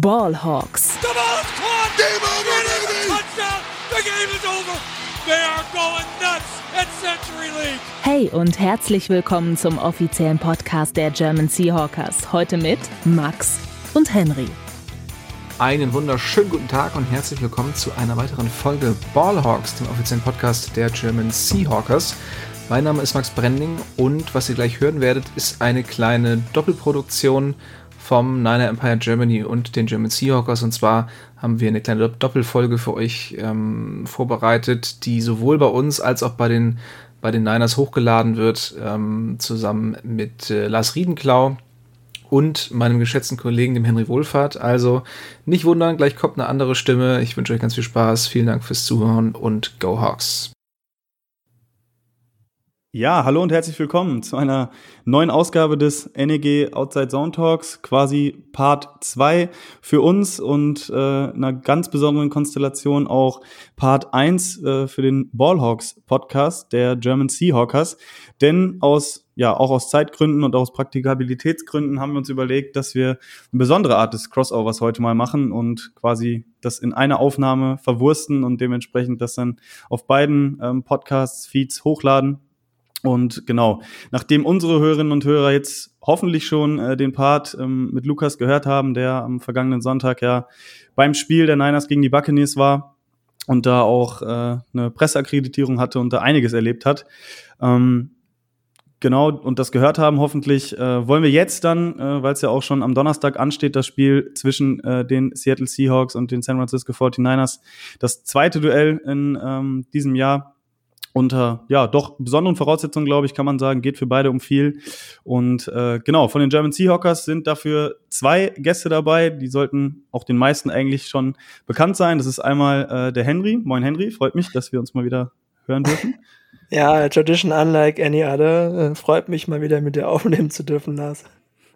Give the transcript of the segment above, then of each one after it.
Ballhawks. Hey und herzlich willkommen zum offiziellen Podcast der German Seahawkers. Heute mit Max und Henry. Einen wunderschönen guten Tag und herzlich willkommen zu einer weiteren Folge Ballhawks, dem offiziellen Podcast der German Seahawkers. Mein Name ist Max Brending und was ihr gleich hören werdet, ist eine kleine Doppelproduktion vom Niner Empire Germany und den German Seahawkers. Und zwar haben wir eine kleine Doppelfolge für euch ähm, vorbereitet, die sowohl bei uns als auch bei den, bei den Niners hochgeladen wird, ähm, zusammen mit äh, Lars Riedenklau und meinem geschätzten Kollegen, dem Henry Wohlfahrt. Also nicht wundern, gleich kommt eine andere Stimme. Ich wünsche euch ganz viel Spaß. Vielen Dank fürs Zuhören und Go Hawks! Ja, hallo und herzlich willkommen zu einer neuen Ausgabe des NEG Outside Zone Talks, quasi Part 2 für uns und äh, einer ganz besonderen Konstellation auch Part 1 äh, für den Ballhawks Podcast der German Seahawkers. Denn aus, ja, auch aus Zeitgründen und aus Praktikabilitätsgründen haben wir uns überlegt, dass wir eine besondere Art des Crossovers heute mal machen und quasi das in einer Aufnahme verwursten und dementsprechend das dann auf beiden ähm, Podcasts-Feeds hochladen und genau, nachdem unsere Hörerinnen und Hörer jetzt hoffentlich schon äh, den Part ähm, mit Lukas gehört haben, der am vergangenen Sonntag ja beim Spiel der Niners gegen die Buccaneers war und da auch äh, eine Presseakkreditierung hatte und da einiges erlebt hat, ähm, genau und das gehört haben, hoffentlich äh, wollen wir jetzt dann, äh, weil es ja auch schon am Donnerstag ansteht, das Spiel zwischen äh, den Seattle Seahawks und den San Francisco 49ers, das zweite Duell in ähm, diesem Jahr unter ja doch besonderen Voraussetzungen, glaube ich, kann man sagen, geht für beide um viel. Und äh, genau, von den German Seahawkers sind dafür zwei Gäste dabei, die sollten auch den meisten eigentlich schon bekannt sein. Das ist einmal äh, der Henry. Moin Henry, freut mich, dass wir uns mal wieder hören dürfen. Ja, Tradition unlike any other. Äh, freut mich mal wieder mit dir aufnehmen zu dürfen, Lars.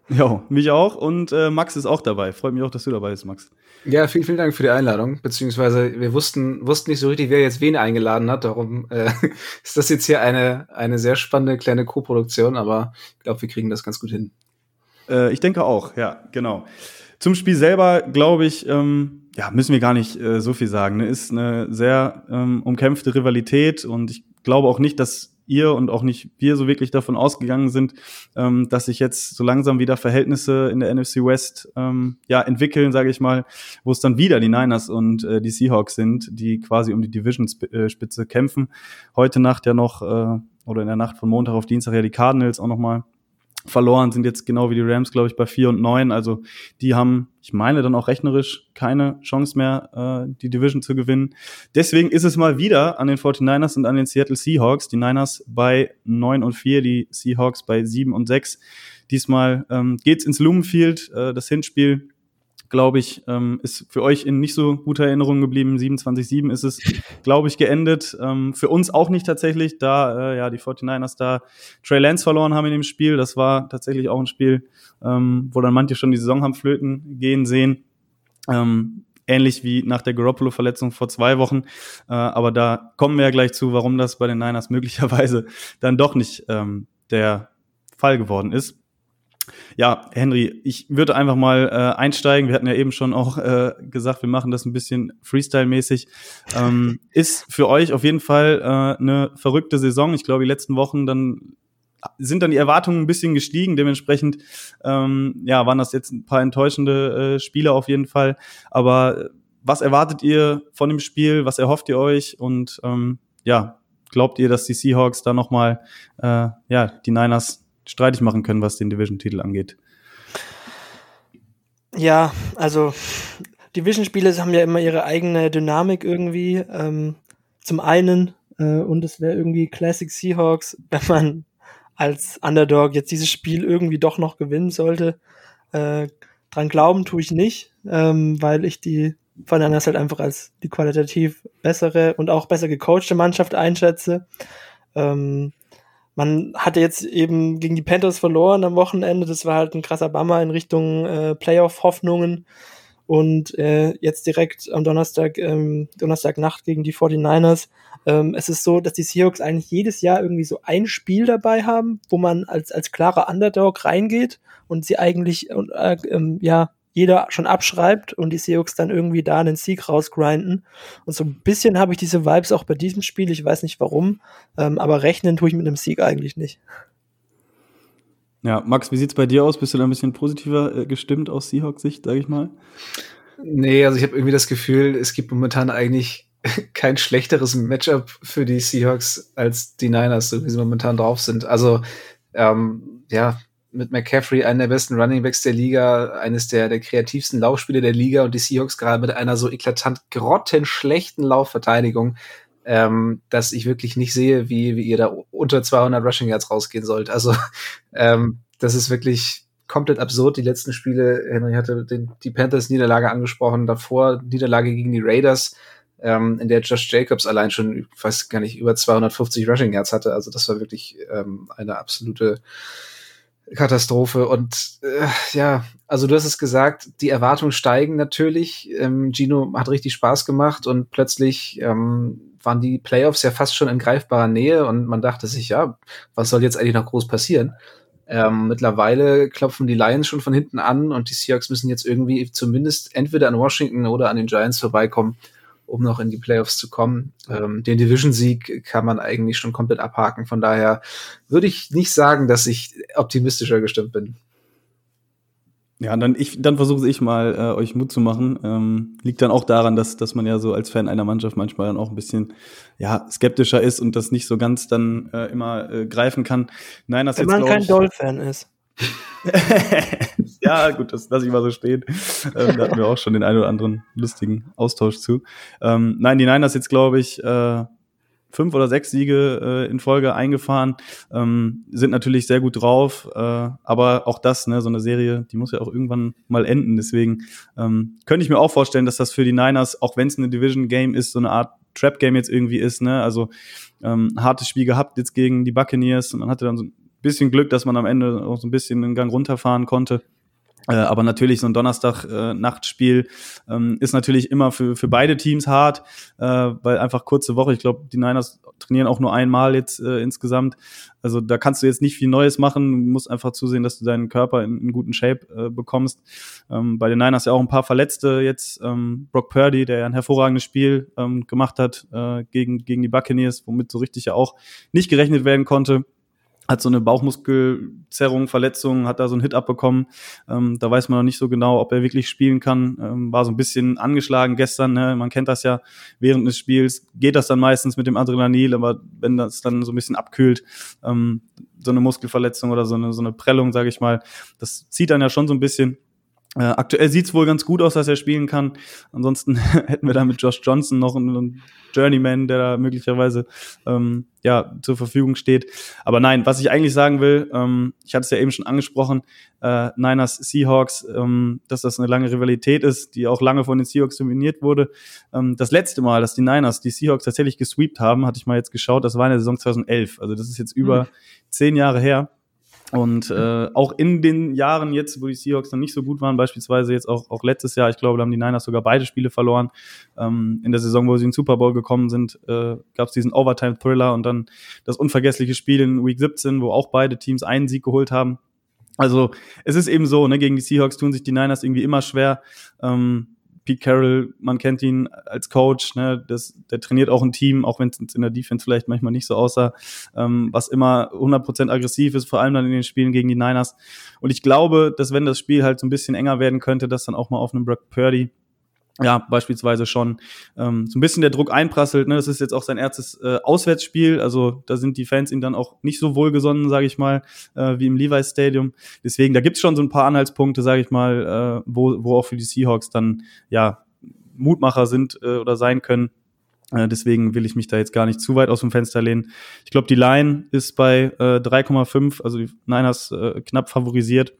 Ja, mich auch. Und äh, Max ist auch dabei. Freut mich auch, dass du dabei bist, Max. Ja, vielen, vielen Dank für die Einladung. Beziehungsweise wir wussten, wussten nicht so richtig, wer jetzt wen eingeladen hat. Darum äh, ist das jetzt hier eine, eine sehr spannende kleine Co-Produktion, aber ich glaube, wir kriegen das ganz gut hin. Äh, ich denke auch, ja, genau. Zum Spiel selber, glaube ich, ähm, ja, müssen wir gar nicht äh, so viel sagen. Ne? Ist eine sehr ähm, umkämpfte Rivalität und ich glaube auch nicht, dass ihr und auch nicht wir so wirklich davon ausgegangen sind, ähm, dass sich jetzt so langsam wieder Verhältnisse in der NFC West ähm, ja entwickeln, sage ich mal, wo es dann wieder die Niners und äh, die Seahawks sind, die quasi um die Division-Spitze kämpfen. Heute Nacht ja noch äh, oder in der Nacht von Montag auf Dienstag ja die Cardinals auch noch mal verloren, sind jetzt genau wie die Rams, glaube ich, bei vier und neun. Also die haben, ich meine, dann auch rechnerisch keine Chance mehr, äh, die Division zu gewinnen. Deswegen ist es mal wieder an den 49ers und an den Seattle Seahawks. Die Niners bei neun und vier, die Seahawks bei sieben und sechs. Diesmal ähm, geht's ins Lumenfield. Äh, das Hinspiel glaube ich, ähm, ist für euch in nicht so guter Erinnerung geblieben. 27-7 ist es, glaube ich, geendet. Ähm, für uns auch nicht tatsächlich, da äh, ja die 49ers da Trey Lance verloren haben in dem Spiel. Das war tatsächlich auch ein Spiel, ähm, wo dann manche schon die Saison haben flöten gehen sehen. Ähm, ähnlich wie nach der Garoppolo-Verletzung vor zwei Wochen. Äh, aber da kommen wir ja gleich zu, warum das bei den Niners möglicherweise dann doch nicht ähm, der Fall geworden ist. Ja, Henry, ich würde einfach mal äh, einsteigen. Wir hatten ja eben schon auch äh, gesagt, wir machen das ein bisschen Freestyle-mäßig. Ähm, ist für euch auf jeden Fall äh, eine verrückte Saison. Ich glaube, die letzten Wochen dann sind dann die Erwartungen ein bisschen gestiegen. Dementsprechend ähm, ja, waren das jetzt ein paar enttäuschende äh, Spiele auf jeden Fall. Aber was erwartet ihr von dem Spiel? Was erhofft ihr euch? Und ähm, ja, glaubt ihr, dass die Seahawks da nochmal äh, ja, die Niners streitig machen können, was den Division-Titel angeht. Ja, also Division-Spiele haben ja immer ihre eigene Dynamik irgendwie. Ähm, zum einen, äh, und es wäre irgendwie Classic Seahawks, wenn man als Underdog jetzt dieses Spiel irgendwie doch noch gewinnen sollte. Äh, dran glauben tue ich nicht, ähm, weil ich die von anders halt einfach als die qualitativ bessere und auch besser gecoachte Mannschaft einschätze. Ähm, man hatte jetzt eben gegen die Panthers verloren am Wochenende. Das war halt ein krasser Bummer in Richtung äh, Playoff-Hoffnungen. Und äh, jetzt direkt am Donnerstag, ähm, Donnerstagnacht gegen die 49ers. Ähm, es ist so, dass die Seahawks eigentlich jedes Jahr irgendwie so ein Spiel dabei haben, wo man als, als klarer Underdog reingeht und sie eigentlich äh, ähm, ja jeder schon abschreibt und die Seahawks dann irgendwie da einen Sieg rausgrinden. Und so ein bisschen habe ich diese Vibes auch bei diesem Spiel. Ich weiß nicht warum, ähm, aber rechnen tue ich mit einem Sieg eigentlich nicht. Ja, Max, wie sieht's bei dir aus? Bist du da ein bisschen positiver äh, gestimmt aus Seahawks-Sicht, sage ich mal? Nee, also ich habe irgendwie das Gefühl, es gibt momentan eigentlich kein schlechteres Matchup für die Seahawks als die Niners, so wie sie momentan drauf sind. Also ähm, ja, mit McCaffrey einen der besten Running Backs der Liga, eines der, der kreativsten Laufspiele der Liga und die Seahawks gerade mit einer so eklatant grottenschlechten Laufverteidigung, ähm, dass ich wirklich nicht sehe, wie, wie ihr da unter 200 Rushing Yards rausgehen sollt. Also ähm, das ist wirklich komplett absurd. Die letzten Spiele, Henry hatte den, die Panthers-Niederlage angesprochen, davor Niederlage gegen die Raiders, ähm, in der Josh Jacobs allein schon, ich weiß gar nicht, über 250 Rushing Yards hatte. Also das war wirklich ähm, eine absolute Katastrophe. Und äh, ja, also du hast es gesagt, die Erwartungen steigen natürlich. Ähm, Gino hat richtig Spaß gemacht und plötzlich ähm, waren die Playoffs ja fast schon in greifbarer Nähe und man dachte sich, ja, was soll jetzt eigentlich noch groß passieren? Ähm, mittlerweile klopfen die Lions schon von hinten an und die Seahawks müssen jetzt irgendwie zumindest entweder an Washington oder an den Giants vorbeikommen, um noch in die Playoffs zu kommen. Ähm, den Division-Sieg kann man eigentlich schon komplett abhaken. Von daher würde ich nicht sagen, dass ich optimistischer gestimmt bin. Ja, dann, ich, dann versuche ich mal, äh, euch Mut zu machen. Ähm, liegt dann auch daran, dass, dass man ja so als Fan einer Mannschaft manchmal dann auch ein bisschen ja, skeptischer ist und das nicht so ganz dann äh, immer äh, greifen kann. Nein, das Wenn jetzt, man kein Doll-Fan ist. ja, gut, das lasse ich mal so stehen. Ähm, da hatten wir auch schon den einen oder anderen lustigen Austausch zu. Ähm, nein, die Niners jetzt, glaube ich, äh, fünf oder sechs Siege äh, in Folge eingefahren, ähm, sind natürlich sehr gut drauf, äh, aber auch das, ne, so eine Serie, die muss ja auch irgendwann mal enden. Deswegen ähm, könnte ich mir auch vorstellen, dass das für die Niners, auch wenn es eine Division-Game ist, so eine Art Trap-Game jetzt irgendwie ist, ne? Also ähm, hartes Spiel gehabt jetzt gegen die Buccaneers und man hatte dann so ein bisschen Glück, dass man am Ende auch so ein bisschen den Gang runterfahren konnte. Äh, aber natürlich so ein Donnerstag-Nachtspiel äh, ähm, ist natürlich immer für, für beide Teams hart, äh, weil einfach kurze Woche. Ich glaube, die Niners trainieren auch nur einmal jetzt äh, insgesamt. Also da kannst du jetzt nicht viel Neues machen. Du musst einfach zusehen, dass du deinen Körper in, in guten Shape äh, bekommst. Ähm, bei den Niners ja auch ein paar Verletzte jetzt. Ähm, Brock Purdy, der ja ein hervorragendes Spiel ähm, gemacht hat äh, gegen, gegen die Buccaneers, womit so richtig ja auch nicht gerechnet werden konnte hat so eine Bauchmuskelzerrung, Verletzung, hat da so einen Hit abbekommen. Ähm, da weiß man noch nicht so genau, ob er wirklich spielen kann. Ähm, war so ein bisschen angeschlagen gestern. Ne? Man kennt das ja während des Spiels. Geht das dann meistens mit dem Adrenalin, aber wenn das dann so ein bisschen abkühlt, ähm, so eine Muskelverletzung oder so eine, so eine Prellung, sage ich mal, das zieht dann ja schon so ein bisschen. Äh, aktuell sieht's wohl ganz gut aus, dass er spielen kann. Ansonsten hätten wir da mit Josh Johnson noch einen Journeyman, der da möglicherweise ähm, ja zur Verfügung steht. Aber nein, was ich eigentlich sagen will, ähm, ich hatte es ja eben schon angesprochen, äh, Niners Seahawks, ähm, dass das eine lange Rivalität ist, die auch lange von den Seahawks dominiert wurde. Ähm, das letzte Mal, dass die Niners die Seahawks tatsächlich gesweept haben, hatte ich mal jetzt geschaut, das war in der Saison 2011. Also das ist jetzt über mhm. zehn Jahre her. Und äh, auch in den Jahren jetzt, wo die Seahawks dann nicht so gut waren, beispielsweise jetzt auch, auch letztes Jahr, ich glaube, da haben die Niners sogar beide Spiele verloren. Ähm, in der Saison, wo sie in den Super Bowl gekommen sind, äh, gab es diesen Overtime-Thriller und dann das unvergessliche Spiel in Week 17, wo auch beide Teams einen Sieg geholt haben. Also es ist eben so, ne, gegen die Seahawks tun sich die Niners irgendwie immer schwer. Ähm, Pete Carroll, man kennt ihn als Coach, ne, das, der trainiert auch ein Team, auch wenn es in der Defense vielleicht manchmal nicht so aussah, ähm, was immer 100% aggressiv ist, vor allem dann in den Spielen gegen die Niners. Und ich glaube, dass wenn das Spiel halt so ein bisschen enger werden könnte, dass dann auch mal auf einem Brock Purdy ja, beispielsweise schon ähm, so ein bisschen der Druck einprasselt. Ne? Das ist jetzt auch sein erstes äh, Auswärtsspiel, also da sind die Fans ihm dann auch nicht so wohlgesonnen, sage ich mal, äh, wie im Levi's Stadium. Deswegen, da gibt's schon so ein paar Anhaltspunkte, sage ich mal, äh, wo, wo auch für die Seahawks dann ja Mutmacher sind äh, oder sein können. Äh, deswegen will ich mich da jetzt gar nicht zu weit aus dem Fenster lehnen. Ich glaube, die Line ist bei äh, 3,5, also die Niners äh, knapp favorisiert.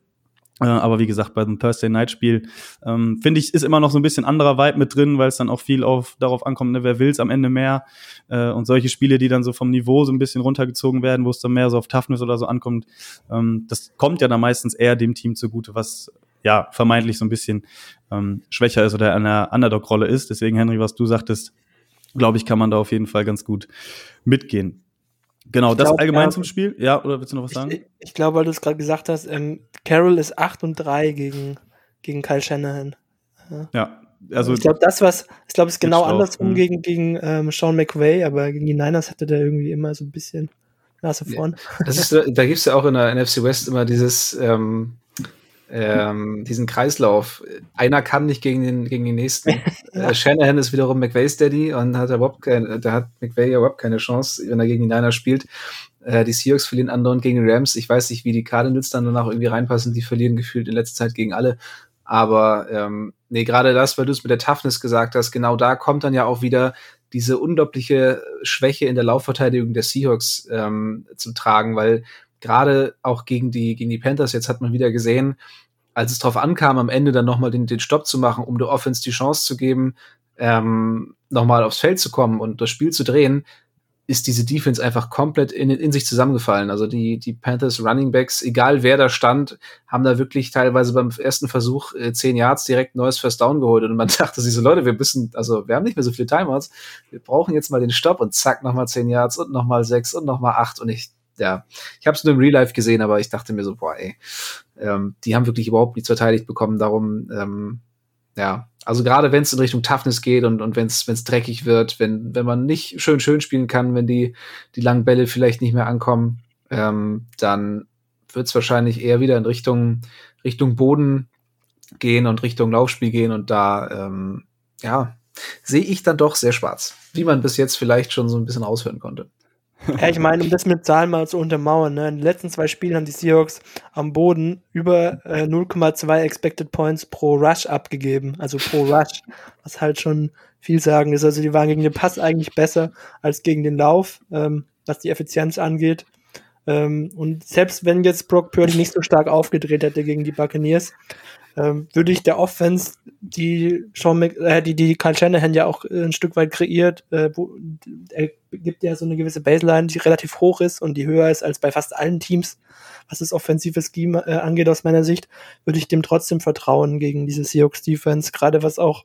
Äh, aber wie gesagt, bei dem Thursday Night Spiel ähm, finde ich ist immer noch so ein bisschen anderer Vibe mit drin, weil es dann auch viel auf darauf ankommt, ne, wer will's am Ende mehr äh, und solche Spiele, die dann so vom Niveau so ein bisschen runtergezogen werden, wo es dann mehr so auf Toughness oder so ankommt, ähm, das kommt ja dann meistens eher dem Team zugute, was ja vermeintlich so ein bisschen ähm, schwächer ist oder an der Underdog-Rolle ist. Deswegen Henry, was du sagtest, glaube ich, kann man da auf jeden Fall ganz gut mitgehen. Genau, ich das glaub, allgemein ja, zum Spiel. Ja, oder willst du noch was sagen? Ich, ich glaube, weil du es gerade gesagt hast, ähm, Carroll ist 8 und 3 gegen gegen Kyle Shanahan. Ja, ja also ich glaube, das was, ich glaube, es ist genau andersrum gegen gegen ähm, Sean McVay, aber gegen die Niners hatte der irgendwie immer so ein bisschen Nase vorn. Das ist, da gibt es ja auch in der NFC West immer dieses ähm, ähm, diesen Kreislauf. Einer kann nicht gegen den, gegen den nächsten. ja. äh, Shanahan ist wiederum McVay's Daddy und hat überhaupt keine, da hat McVay ja überhaupt keine Chance, wenn er gegen die Niners spielt. Äh, die Seahawks verlieren andauernd gegen die Rams. Ich weiß nicht, wie die Cardinals dann danach irgendwie reinpassen. Die verlieren gefühlt in letzter Zeit gegen alle. Aber ähm, nee, gerade das, weil du es mit der Toughness gesagt hast, genau da kommt dann ja auch wieder diese unglaubliche Schwäche in der Laufverteidigung der Seahawks ähm, zum Tragen, weil gerade auch gegen die, gegen die Panthers, jetzt hat man wieder gesehen, als es darauf ankam, am Ende dann nochmal den, den Stopp zu machen, um der Offense die Chance zu geben, ähm, nochmal aufs Feld zu kommen und das Spiel zu drehen, ist diese Defense einfach komplett in, in sich zusammengefallen. Also die, die Panthers Running Backs, egal wer da stand, haben da wirklich teilweise beim ersten Versuch äh, zehn Yards direkt neues First Down geholt. Und man dachte sich so, Leute, wir müssen, also wir haben nicht mehr so viele Timeouts, wir brauchen jetzt mal den Stopp und zack, nochmal zehn Yards und nochmal sechs und nochmal acht. Und ich ja, ich habe es nur im Real Life gesehen, aber ich dachte mir so, boah, ey, ähm, die haben wirklich überhaupt nichts verteidigt bekommen. Darum, ähm, ja, also gerade wenn es in Richtung Toughness geht und, und wenn es dreckig wird, wenn, wenn man nicht schön schön spielen kann, wenn die, die langen Bälle vielleicht nicht mehr ankommen, ähm, dann wird es wahrscheinlich eher wieder in Richtung, Richtung Boden gehen und Richtung Laufspiel gehen und da, ähm, ja, sehe ich dann doch sehr schwarz, wie man bis jetzt vielleicht schon so ein bisschen aushören konnte. Ja, ich meine, um das mit Zahlen mal zu untermauern, ne? in den letzten zwei Spielen haben die Seahawks am Boden über äh, 0,2 Expected Points pro Rush abgegeben, also pro Rush, was halt schon viel sagen ist. Also die waren gegen den Pass eigentlich besser als gegen den Lauf, ähm, was die Effizienz angeht. Ähm, und selbst wenn jetzt Brock Purdy nicht so stark aufgedreht hätte gegen die Buccaneers, ähm, würde ich der Offense, die Sean Mc, äh, die, die Kyle Shanahan ja auch ein Stück weit kreiert, äh, wo, er gibt ja so eine gewisse Baseline, die relativ hoch ist und die höher ist als bei fast allen Teams, was das offensive Scheme äh, angeht aus meiner Sicht, würde ich dem trotzdem vertrauen gegen diese Seahawks Defense, gerade was auch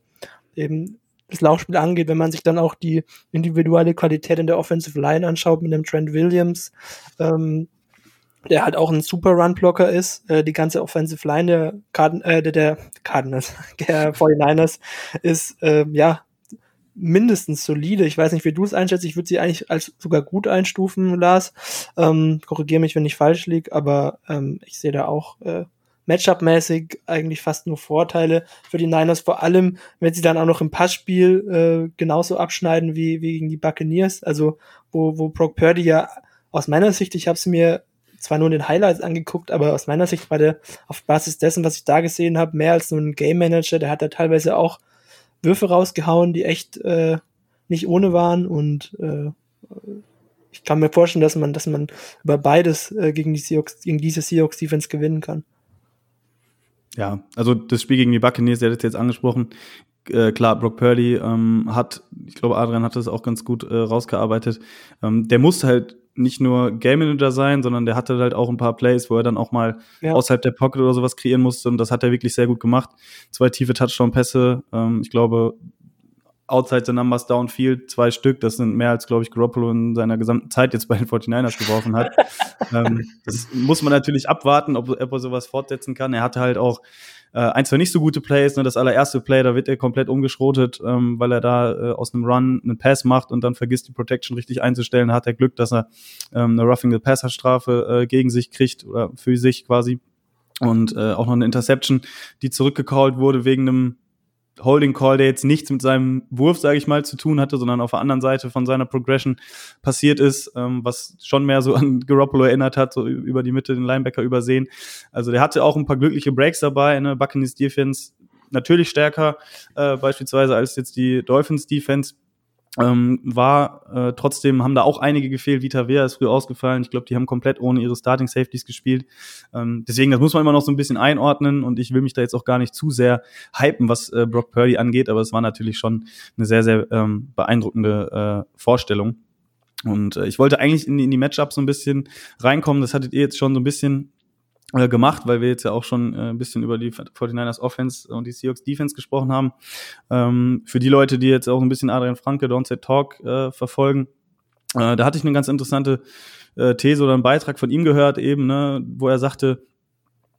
eben das Laufspiel angeht, wenn man sich dann auch die individuelle Qualität in der Offensive Line anschaut mit dem Trent Williams, ähm, der halt auch ein super Run-Blocker ist. Äh, die ganze Offensive Line der, Card äh, der, der Cardinals, der 49ers ist, äh, ja, mindestens solide. Ich weiß nicht, wie du es einschätzt. Ich würde sie eigentlich als sogar gut einstufen, Lars. Ähm, Korrigiere mich, wenn ich falsch liege, aber ähm, ich sehe da auch äh, Matchup-mäßig eigentlich fast nur Vorteile für die Niners, vor allem, wenn sie dann auch noch im Passspiel äh, genauso abschneiden wie, wie gegen die Buccaneers. Also, wo, wo Brock Purdy ja aus meiner Sicht, ich habe es mir zwar nur den Highlights angeguckt, aber aus meiner Sicht war der auf Basis dessen, was ich da gesehen habe, mehr als nur ein Game Manager. Der hat da teilweise auch Würfe rausgehauen, die echt äh, nicht ohne waren und äh, ich kann mir vorstellen, dass man, dass man über beides äh, gegen die Seahawks, gegen diese Seahawks Defense gewinnen kann. Ja, also das Spiel gegen die Buccaneers, der hat es jetzt angesprochen. Äh, klar, Brock Purdy ähm, hat, ich glaube, Adrian hat das auch ganz gut äh, rausgearbeitet. Ähm, der muss halt nicht nur Game Manager sein, sondern der hatte halt auch ein paar Plays, wo er dann auch mal ja. außerhalb der Pocket oder sowas kreieren musste und das hat er wirklich sehr gut gemacht. Zwei tiefe Touchdown-Pässe, ähm, ich glaube, outside the numbers downfield, zwei Stück, das sind mehr als, glaube ich, Garoppolo in seiner gesamten Zeit jetzt bei den 49ers geworfen hat. ähm, das muss man natürlich abwarten, ob, ob er sowas fortsetzen kann. Er hatte halt auch äh, ein, zwei nicht so gute Plays. Ne? Das allererste Play, da wird er komplett umgeschrotet, ähm, weil er da äh, aus einem Run einen Pass macht und dann vergisst, die Protection richtig einzustellen. Da hat er Glück, dass er ähm, eine Roughing the Passer Strafe äh, gegen sich kriegt oder für sich quasi. Und äh, auch noch eine Interception, die zurückgecallt wurde wegen einem Holding Call, der jetzt nichts mit seinem Wurf, sage ich mal, zu tun hatte, sondern auf der anderen Seite von seiner Progression passiert ist, ähm, was schon mehr so an Garoppolo erinnert hat, so über die Mitte den Linebacker übersehen. Also der hatte auch ein paar glückliche Breaks dabei, ne? Buccaneers Defense natürlich stärker äh, beispielsweise als jetzt die Dolphins Defense ähm, war äh, trotzdem haben da auch einige gefehlt. Vita Vea ist früh ausgefallen. Ich glaube, die haben komplett ohne ihre Starting Safeties gespielt. Ähm, deswegen, das muss man immer noch so ein bisschen einordnen und ich will mich da jetzt auch gar nicht zu sehr hypen, was äh, Brock Purdy angeht, aber es war natürlich schon eine sehr, sehr ähm, beeindruckende äh, Vorstellung. Und äh, ich wollte eigentlich in die, in die Matchups so ein bisschen reinkommen. Das hattet ihr jetzt schon so ein bisschen äh, gemacht, weil wir jetzt ja auch schon äh, ein bisschen über die 49ers Offense und die Seahawks Defense gesprochen haben. Ähm, für die Leute, die jetzt auch ein bisschen Adrian Franke, Don't Talk äh, verfolgen, äh, da hatte ich eine ganz interessante äh, These oder einen Beitrag von ihm gehört, eben, ne, wo er sagte,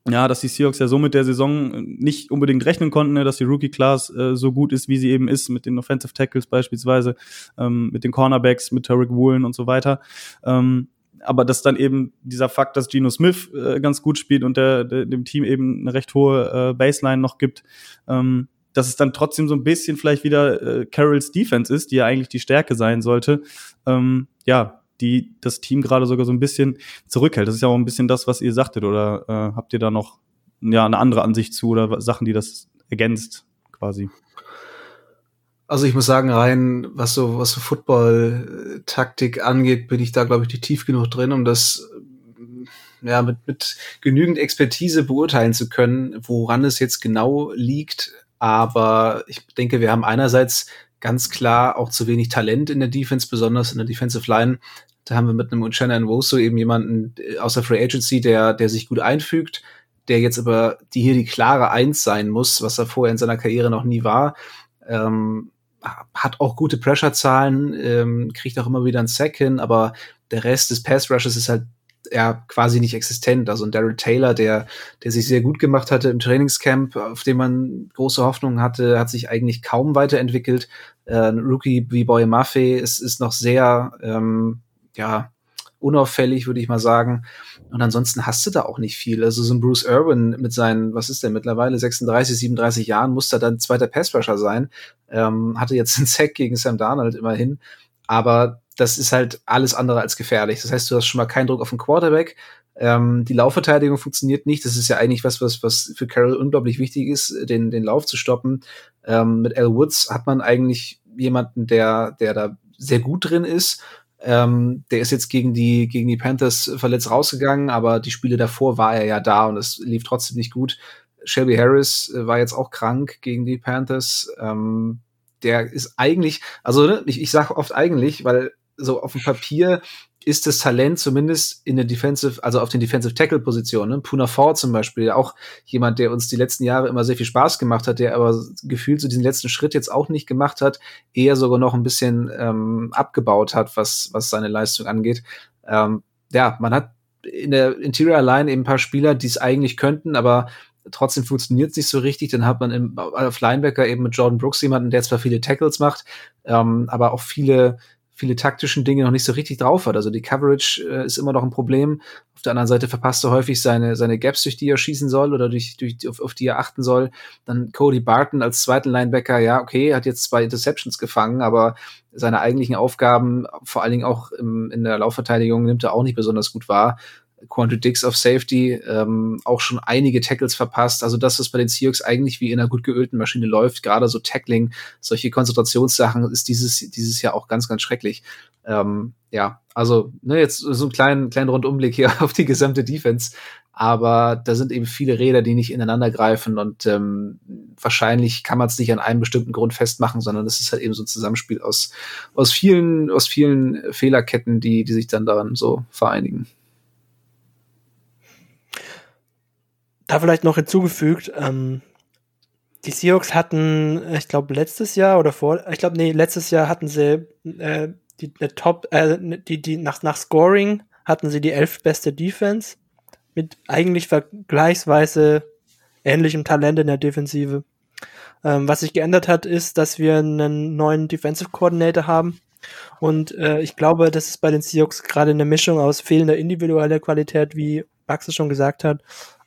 ja, dass die Seahawks ja so mit der Saison nicht unbedingt rechnen konnten, ne, dass die Rookie-Class äh, so gut ist, wie sie eben ist, mit den Offensive Tackles beispielsweise, ähm, mit den Cornerbacks, mit Tarek Woolen und so weiter. Ähm, aber dass dann eben dieser Fakt, dass Geno Smith äh, ganz gut spielt und der, der, dem Team eben eine recht hohe äh, Baseline noch gibt, ähm, dass es dann trotzdem so ein bisschen vielleicht wieder äh, Carrolls Defense ist, die ja eigentlich die Stärke sein sollte. Ähm, ja, die das Team gerade sogar so ein bisschen zurückhält. Das ist ja auch ein bisschen das, was ihr sagtet, oder äh, habt ihr da noch ja, eine andere Ansicht zu oder Sachen, die das ergänzt, quasi? Also ich muss sagen, rein, was so, was so Football-Taktik angeht, bin ich da, glaube ich, nicht tief genug drin, um das ja, mit, mit genügend Expertise beurteilen zu können, woran es jetzt genau liegt. Aber ich denke, wir haben einerseits ganz klar auch zu wenig Talent in der Defense, besonders in der Defensive Line. Da haben wir mit einem Uchenna Nwosu eben jemanden äh, aus der Free Agency, der, der sich gut einfügt, der jetzt aber die hier die klare Eins sein muss, was er vorher in seiner Karriere noch nie war. Ähm, hat auch gute Pressure-Zahlen, ähm, kriegt auch immer wieder einen hin, aber der Rest des Pass-Rushes ist halt ja quasi nicht existent. Also ein Daryl Taylor, der, der sich sehr gut gemacht hatte im Trainingscamp, auf dem man große Hoffnungen hatte, hat sich eigentlich kaum weiterentwickelt. Äh, ein Rookie wie Boy Maffei ist, ist noch sehr, ähm, ja, unauffällig, würde ich mal sagen. Und ansonsten hast du da auch nicht viel. Also so ein Bruce Irwin mit seinen, was ist der mittlerweile, 36, 37 Jahren, muss da dann zweiter Passrusher sein. Ähm, hatte jetzt einen Sack gegen Sam Darnold immerhin. Aber das ist halt alles andere als gefährlich. Das heißt, du hast schon mal keinen Druck auf den Quarterback. Ähm, die Laufverteidigung funktioniert nicht. Das ist ja eigentlich was, was, was für Carroll unglaublich wichtig ist, den, den Lauf zu stoppen. Ähm, mit Al Woods hat man eigentlich jemanden, der, der da sehr gut drin ist. Ähm, der ist jetzt gegen die, gegen die Panthers verletzt rausgegangen, aber die Spiele davor war er ja da und es lief trotzdem nicht gut. Shelby Harris äh, war jetzt auch krank gegen die Panthers. Ähm, der ist eigentlich, also ne, ich, ich sage oft eigentlich, weil so auf dem Papier ist das Talent zumindest in der Defensive, also auf den Defensive Tackle Positionen. Ne? Puna Ford zum Beispiel, auch jemand, der uns die letzten Jahre immer sehr viel Spaß gemacht hat, der aber gefühlt so diesen letzten Schritt jetzt auch nicht gemacht hat, eher sogar noch ein bisschen ähm, abgebaut hat, was, was seine Leistung angeht. Ähm, ja, man hat in der Interior Line eben ein paar Spieler, die es eigentlich könnten, aber trotzdem funktioniert es nicht so richtig. Dann hat man im, auf Linebacker eben mit Jordan Brooks jemanden, der zwar viele Tackles macht, ähm, aber auch viele viele taktischen Dinge noch nicht so richtig drauf hat. Also die Coverage äh, ist immer noch ein Problem. Auf der anderen Seite verpasst er häufig seine, seine Gaps, durch die er schießen soll oder durch, durch, auf, auf die er achten soll. Dann Cody Barton als zweiten Linebacker, ja, okay, hat jetzt zwei Interceptions gefangen, aber seine eigentlichen Aufgaben, vor allen Dingen auch im, in der Laufverteidigung, nimmt er auch nicht besonders gut wahr. Quantum Dix auf Safety, ähm, auch schon einige Tackles verpasst. Also das, was bei den Seahawks eigentlich wie in einer gut geölten Maschine läuft, gerade so Tackling, solche Konzentrationssachen, ist dieses, dieses Jahr auch ganz, ganz schrecklich. Ähm, ja, also ne, jetzt so einen kleinen, kleinen Rundumblick hier auf die gesamte Defense. Aber da sind eben viele Räder, die nicht ineinander greifen und ähm, wahrscheinlich kann man es nicht an einem bestimmten Grund festmachen, sondern es ist halt eben so ein Zusammenspiel aus, aus vielen, aus vielen Fehlerketten, die, die sich dann daran so vereinigen. Da vielleicht noch hinzugefügt, ähm, die Seahawks hatten, ich glaube, letztes Jahr oder vor, ich glaube, nee, letztes Jahr hatten sie äh, die, die Top, äh, die, die nach, nach Scoring hatten sie die elf beste Defense mit eigentlich vergleichsweise ähnlichem Talent in der Defensive. Ähm, was sich geändert hat, ist, dass wir einen neuen Defensive Coordinator haben. Und äh, ich glaube, das ist bei den Seahawks gerade eine Mischung aus fehlender individueller Qualität, wie Bax es schon gesagt hat,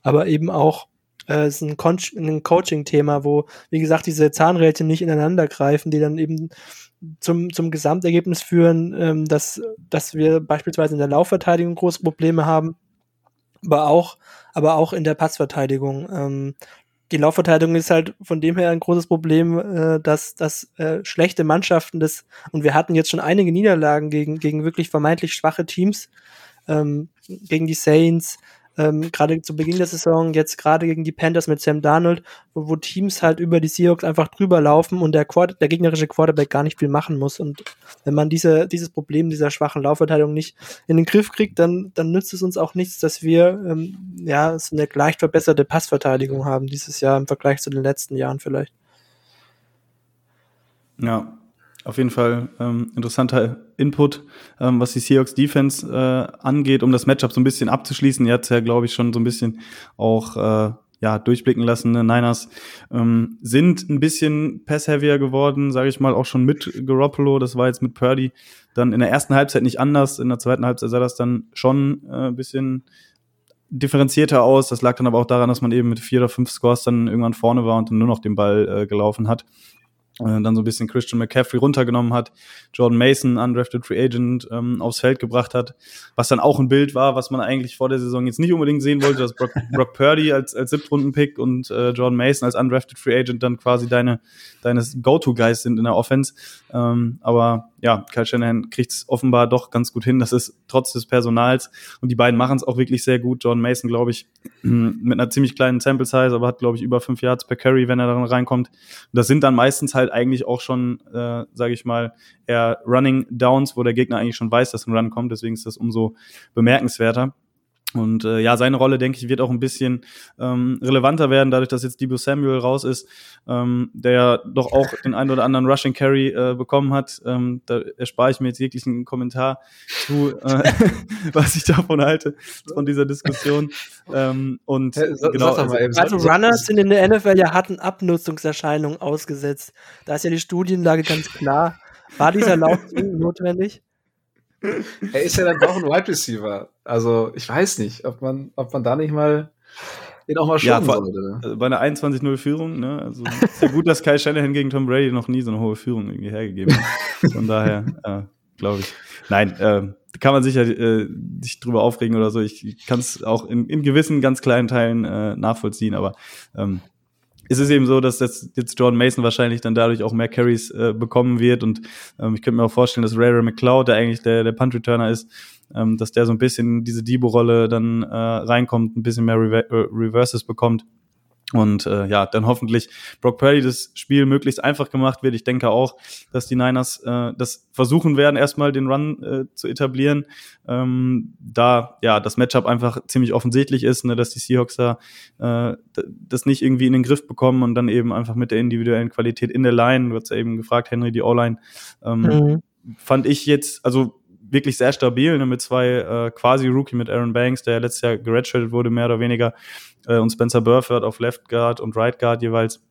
aber eben auch äh, ist ein, Co ein Coaching-Thema, wo, wie gesagt, diese Zahnrädchen nicht ineinander greifen, die dann eben zum, zum Gesamtergebnis führen, ähm, dass, dass wir beispielsweise in der Laufverteidigung große Probleme haben, aber auch, aber auch in der Passverteidigung. Ähm, die Laufverteidigung ist halt von dem her ein großes Problem, äh, dass, dass äh, schlechte Mannschaften das, und wir hatten jetzt schon einige Niederlagen gegen, gegen wirklich vermeintlich schwache Teams, ähm, gegen die Saints, ähm, gerade zu Beginn der Saison, jetzt gerade gegen die Panthers mit Sam Darnold, wo, wo, Teams halt über die Seahawks einfach drüber laufen und der, Quart der gegnerische Quarterback gar nicht viel machen muss. Und wenn man diese, dieses Problem dieser schwachen Laufverteidigung nicht in den Griff kriegt, dann, dann nützt es uns auch nichts, dass wir ähm, ja so eine leicht verbesserte Passverteidigung haben dieses Jahr im Vergleich zu den letzten Jahren vielleicht. Ja, auf jeden Fall ähm, interessanter Input, ähm, was die Seahawks Defense äh, angeht, um das Matchup so ein bisschen abzuschließen. Ihr hat ja, glaube ich, schon so ein bisschen auch äh, ja, durchblicken lassen. Ne? Niners ähm, sind ein bisschen pass-heavier geworden, sage ich mal, auch schon mit Garoppolo. Das war jetzt mit Purdy dann in der ersten Halbzeit nicht anders. In der zweiten Halbzeit sah das dann schon äh, ein bisschen differenzierter aus. Das lag dann aber auch daran, dass man eben mit vier oder fünf Scores dann irgendwann vorne war und dann nur noch den Ball äh, gelaufen hat äh, dann so ein bisschen Christian McCaffrey runtergenommen hat, Jordan Mason, undrafted Free Agent, ähm, aufs Feld gebracht hat, was dann auch ein Bild war, was man eigentlich vor der Saison jetzt nicht unbedingt sehen wollte, dass Brock, Brock Purdy als, als Siebtrunden-Pick und äh, Jordan Mason als undrafted Free Agent dann quasi deine, deine Go-To-Guys sind in der Offense. Ähm, aber ja, Kyle Shanahan kriegt es offenbar doch ganz gut hin. Das ist trotz des Personals und die beiden machen es auch wirklich sehr gut. John Mason, glaube ich, mit einer ziemlich kleinen Sample Size, aber hat, glaube ich, über fünf Yards per Carry, wenn er dann reinkommt. Und das sind dann meistens halt eigentlich auch schon, äh, sage ich mal, eher Running Downs, wo der Gegner eigentlich schon weiß, dass ein Run kommt. Deswegen ist das umso bemerkenswerter. Und äh, ja, seine Rolle, denke ich, wird auch ein bisschen ähm, relevanter werden, dadurch, dass jetzt Debo Samuel raus ist, ähm, der doch auch den einen oder anderen Rushing Carry äh, bekommen hat. Ähm, da erspare ich mir jetzt jeglichen Kommentar zu, äh, was ich davon halte, von dieser Diskussion. Ähm, und so, genau, also, also Runners sind in der NFL ja harten Abnutzungserscheinungen ausgesetzt. Da ist ja die Studienlage ganz klar. War dieser Lauf notwendig? Er ist ja dann doch ein Wide Receiver. Also ich weiß nicht, ob man, ob man da nicht mal den auch mal schauen ja, sollte. Ne? Also bei einer 21-0 Führung, ne? Also ist ja gut, dass Kai Shanahan gegen Tom Brady noch nie so eine hohe Führung irgendwie hergegeben hat. Von daher, äh, glaube ich. Nein, äh, kann man sicher äh, sich drüber aufregen oder so. Ich, ich kann es auch in, in gewissen ganz kleinen Teilen äh, nachvollziehen, aber ähm, ist es eben so, dass jetzt, jetzt Jordan Mason wahrscheinlich dann dadurch auch mehr Carries äh, bekommen wird. Und ähm, ich könnte mir auch vorstellen, dass Ray Ray McLeod, der eigentlich der, der Punt-Returner ist, ähm, dass der so ein bisschen diese Debo-Rolle dann äh, reinkommt, ein bisschen mehr Rever äh, Reverses bekommt und äh, ja, dann hoffentlich Brock Purdy das Spiel möglichst einfach gemacht wird. Ich denke auch, dass die Niners äh, das versuchen werden, erstmal den Run äh, zu etablieren. Ähm, da ja das Matchup einfach ziemlich offensichtlich ist, ne, dass die Seahawks da äh, das nicht irgendwie in den Griff bekommen und dann eben einfach mit der individuellen Qualität in der Line, du hast ja eben gefragt, Henry, die O-Line, ähm, mhm. fand ich jetzt, also wirklich sehr stabil, ne, mit zwei äh, quasi Rookie mit Aaron Banks, der letztes Jahr geredshirtet wurde, mehr oder weniger, äh, und Spencer Burford auf Left Guard und Right Guard jeweils.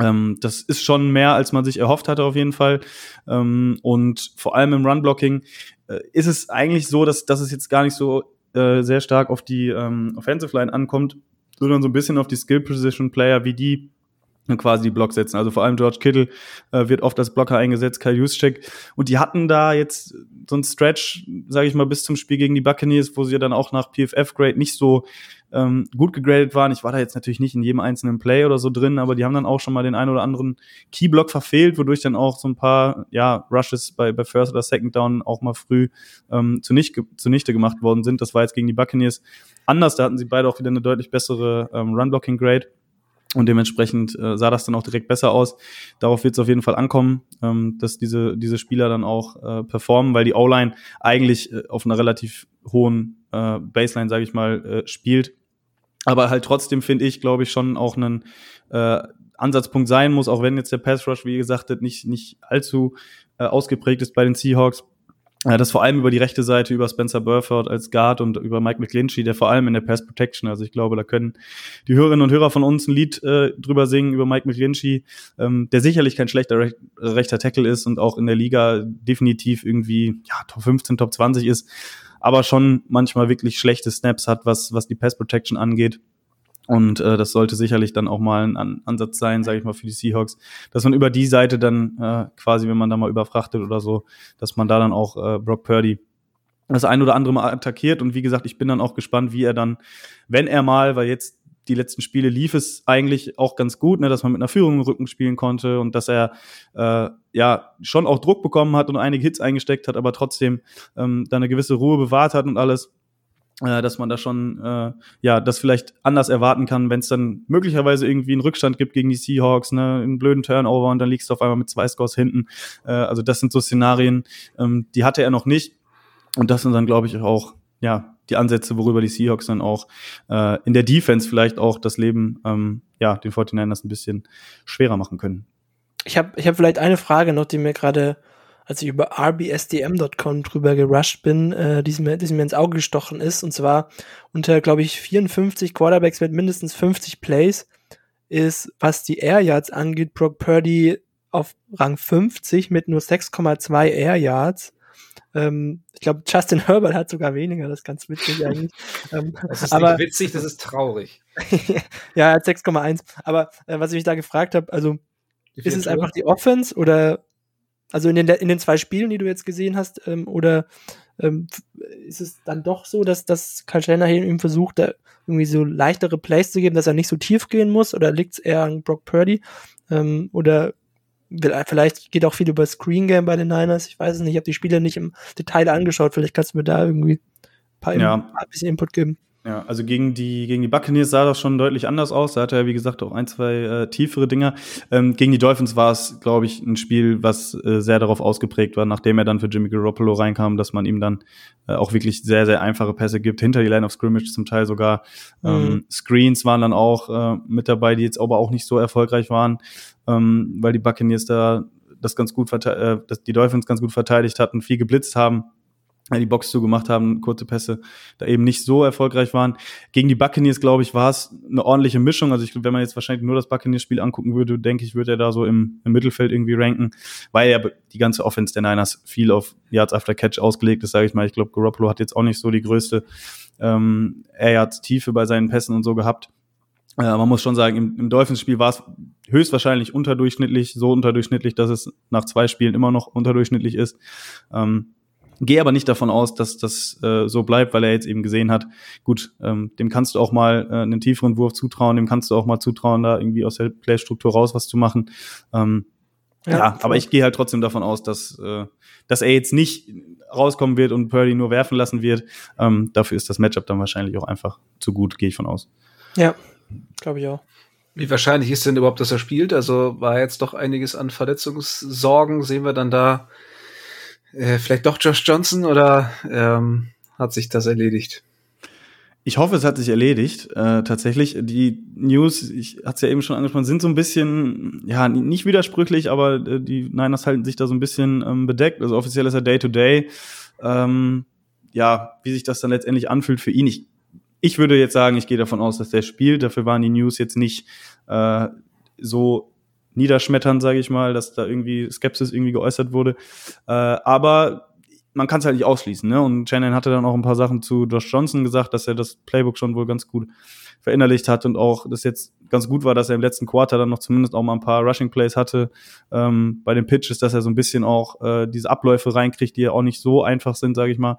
Ähm, das ist schon mehr, als man sich erhofft hatte auf jeden Fall. Ähm, und vor allem im Run-Blocking äh, ist es eigentlich so, dass, dass es jetzt gar nicht so äh, sehr stark auf die ähm, Offensive Line ankommt, sondern so ein bisschen auf die Skill-Position-Player, wie die quasi die Block setzen. Also vor allem George Kittle äh, wird oft als Blocker eingesetzt, Kyle Juszczyk. Und die hatten da jetzt so ein Stretch, sage ich mal, bis zum Spiel gegen die Buccaneers, wo sie dann auch nach PFF-Grade nicht so ähm, gut gegradet waren. Ich war da jetzt natürlich nicht in jedem einzelnen Play oder so drin, aber die haben dann auch schon mal den einen oder anderen Keyblock verfehlt, wodurch dann auch so ein paar ja, Rushes bei, bei First oder Second Down auch mal früh ähm, zunichte, zunichte gemacht worden sind. Das war jetzt gegen die Buccaneers anders. Da hatten sie beide auch wieder eine deutlich bessere ähm, Run-Blocking-Grade. Und dementsprechend äh, sah das dann auch direkt besser aus. Darauf wird es auf jeden Fall ankommen, ähm, dass diese, diese Spieler dann auch äh, performen, weil die O-Line eigentlich äh, auf einer relativ hohen äh, Baseline, sage ich mal, äh, spielt. Aber halt trotzdem finde ich, glaube ich, schon auch einen äh, Ansatzpunkt sein muss, auch wenn jetzt der Pass Rush, wie gesagt, nicht, nicht allzu äh, ausgeprägt ist bei den Seahawks ja, das vor allem über die rechte Seite, über Spencer Burford als Guard und über Mike McGlinchey, der vor allem in der Pass Protection, also ich glaube, da können die Hörerinnen und Hörer von uns ein Lied äh, drüber singen, über Mike McGlinchey, ähm, der sicherlich kein schlechter Rech rechter Tackle ist und auch in der Liga definitiv irgendwie ja, Top 15, Top 20 ist, aber schon manchmal wirklich schlechte Snaps hat, was, was die Pass Protection angeht. Und äh, das sollte sicherlich dann auch mal ein An Ansatz sein, sage ich mal, für die Seahawks, dass man über die Seite dann äh, quasi, wenn man da mal überfrachtet oder so, dass man da dann auch äh, Brock Purdy das ein oder andere Mal attackiert. Und wie gesagt, ich bin dann auch gespannt, wie er dann, wenn er mal, weil jetzt die letzten Spiele lief es eigentlich auch ganz gut, ne, dass man mit einer Führung im Rücken spielen konnte und dass er äh, ja schon auch Druck bekommen hat und einige Hits eingesteckt hat, aber trotzdem ähm, da eine gewisse Ruhe bewahrt hat und alles äh, dass man da schon äh, ja das vielleicht anders erwarten kann, wenn es dann möglicherweise irgendwie einen Rückstand gibt gegen die Seahawks, ne, einen blöden Turnover und dann liegst du auf einmal mit zwei Scores hinten. Äh, also das sind so Szenarien, ähm, die hatte er noch nicht und das sind dann glaube ich auch ja die Ansätze, worüber die Seahawks dann auch äh, in der Defense vielleicht auch das Leben ähm, ja den 49ers ein bisschen schwerer machen können. ich habe ich hab vielleicht eine Frage noch, die mir gerade, als ich über rbsdm.com drüber gerusht bin, äh, die, mir, die mir ins Auge gestochen ist. Und zwar unter, glaube ich, 54 Quarterbacks mit mindestens 50 Plays ist, was die Air Yards angeht, Brock Purdy auf Rang 50 mit nur 6,2 Air Yards. Ähm, ich glaube, Justin Herbert hat sogar weniger, das ist ganz witzig eigentlich. Ähm, das ist aber, nicht witzig, das ist traurig. ja, er hat 6,1. Aber äh, was ich mich da gefragt habe, also ist es einfach die Offense oder also in den, in den zwei Spielen, die du jetzt gesehen hast, ähm, oder ähm, ist es dann doch so, dass, dass Kyle Shanahan ihm versucht, da irgendwie so leichtere Plays zu geben, dass er nicht so tief gehen muss, oder liegt es eher an Brock Purdy? Ähm, oder vielleicht geht auch viel über Screen Game bei den Niners, ich weiß es nicht, ich habe die Spiele nicht im Detail angeschaut, vielleicht kannst du mir da irgendwie ein paar, ja. ein bisschen Input geben. Ja, also gegen die, gegen die Buccaneers sah das schon deutlich anders aus. Da hatte er, wie gesagt, auch ein, zwei äh, tiefere Dinger. Ähm, gegen die Dolphins war es, glaube ich, ein Spiel, was äh, sehr darauf ausgeprägt war, nachdem er dann für Jimmy Garoppolo reinkam, dass man ihm dann äh, auch wirklich sehr, sehr einfache Pässe gibt, hinter die Line of Scrimmage zum Teil sogar. Ähm, mhm. Screens waren dann auch äh, mit dabei, die jetzt aber auch nicht so erfolgreich waren, ähm, weil die Buccaneers da das ganz gut, äh, dass die Dolphins ganz gut verteidigt hatten, viel geblitzt haben die Box zugemacht haben, kurze Pässe da eben nicht so erfolgreich waren. Gegen die Buccaneers, glaube ich, war es eine ordentliche Mischung. Also ich, wenn man jetzt wahrscheinlich nur das Buccaneers-Spiel angucken würde, denke ich, würde er da so im, im Mittelfeld irgendwie ranken, weil ja die ganze Offense der Niners viel auf Yards after Catch ausgelegt ist, sage ich mal. Ich glaube, Garoppolo hat jetzt auch nicht so die größte ähm, Yards-Tiefe bei seinen Pässen und so gehabt. Äh, man muss schon sagen, im, im Dolphins-Spiel war es höchstwahrscheinlich unterdurchschnittlich, so unterdurchschnittlich, dass es nach zwei Spielen immer noch unterdurchschnittlich ist. Ähm, Gehe aber nicht davon aus, dass das äh, so bleibt, weil er jetzt eben gesehen hat, gut, ähm, dem kannst du auch mal äh, einen tieferen Wurf zutrauen, dem kannst du auch mal zutrauen, da irgendwie aus der Playstruktur raus was zu machen. Ähm, ja, ja aber ich gehe halt trotzdem davon aus, dass, äh, dass er jetzt nicht rauskommen wird und Purdy nur werfen lassen wird. Ähm, dafür ist das Matchup dann wahrscheinlich auch einfach zu gut, gehe ich von aus. Ja, glaube ich auch. Wie wahrscheinlich ist denn überhaupt, dass er spielt? Also war jetzt doch einiges an Verletzungssorgen. Sehen wir dann da äh, vielleicht doch Josh Johnson oder ähm, hat sich das erledigt? Ich hoffe, es hat sich erledigt. Äh, tatsächlich, die News, ich hatte es ja eben schon angesprochen, sind so ein bisschen, ja, nicht widersprüchlich, aber äh, die Niners halten sich da so ein bisschen ähm, bedeckt. Also offiziell ist er Day-to-Day. Ähm, ja, wie sich das dann letztendlich anfühlt für ihn. Ich, ich würde jetzt sagen, ich gehe davon aus, dass der spielt. Dafür waren die News jetzt nicht äh, so niederschmettern, sage ich mal, dass da irgendwie Skepsis irgendwie geäußert wurde. Äh, aber man kann es halt nicht ausschließen. Ne? Und Shannon hatte dann auch ein paar Sachen zu Josh Johnson gesagt, dass er das Playbook schon wohl ganz gut verinnerlicht hat und auch das jetzt ganz gut war, dass er im letzten Quarter dann noch zumindest auch mal ein paar Rushing Plays hatte ähm, bei den Pitches, dass er so ein bisschen auch äh, diese Abläufe reinkriegt, die ja auch nicht so einfach sind, sage ich mal.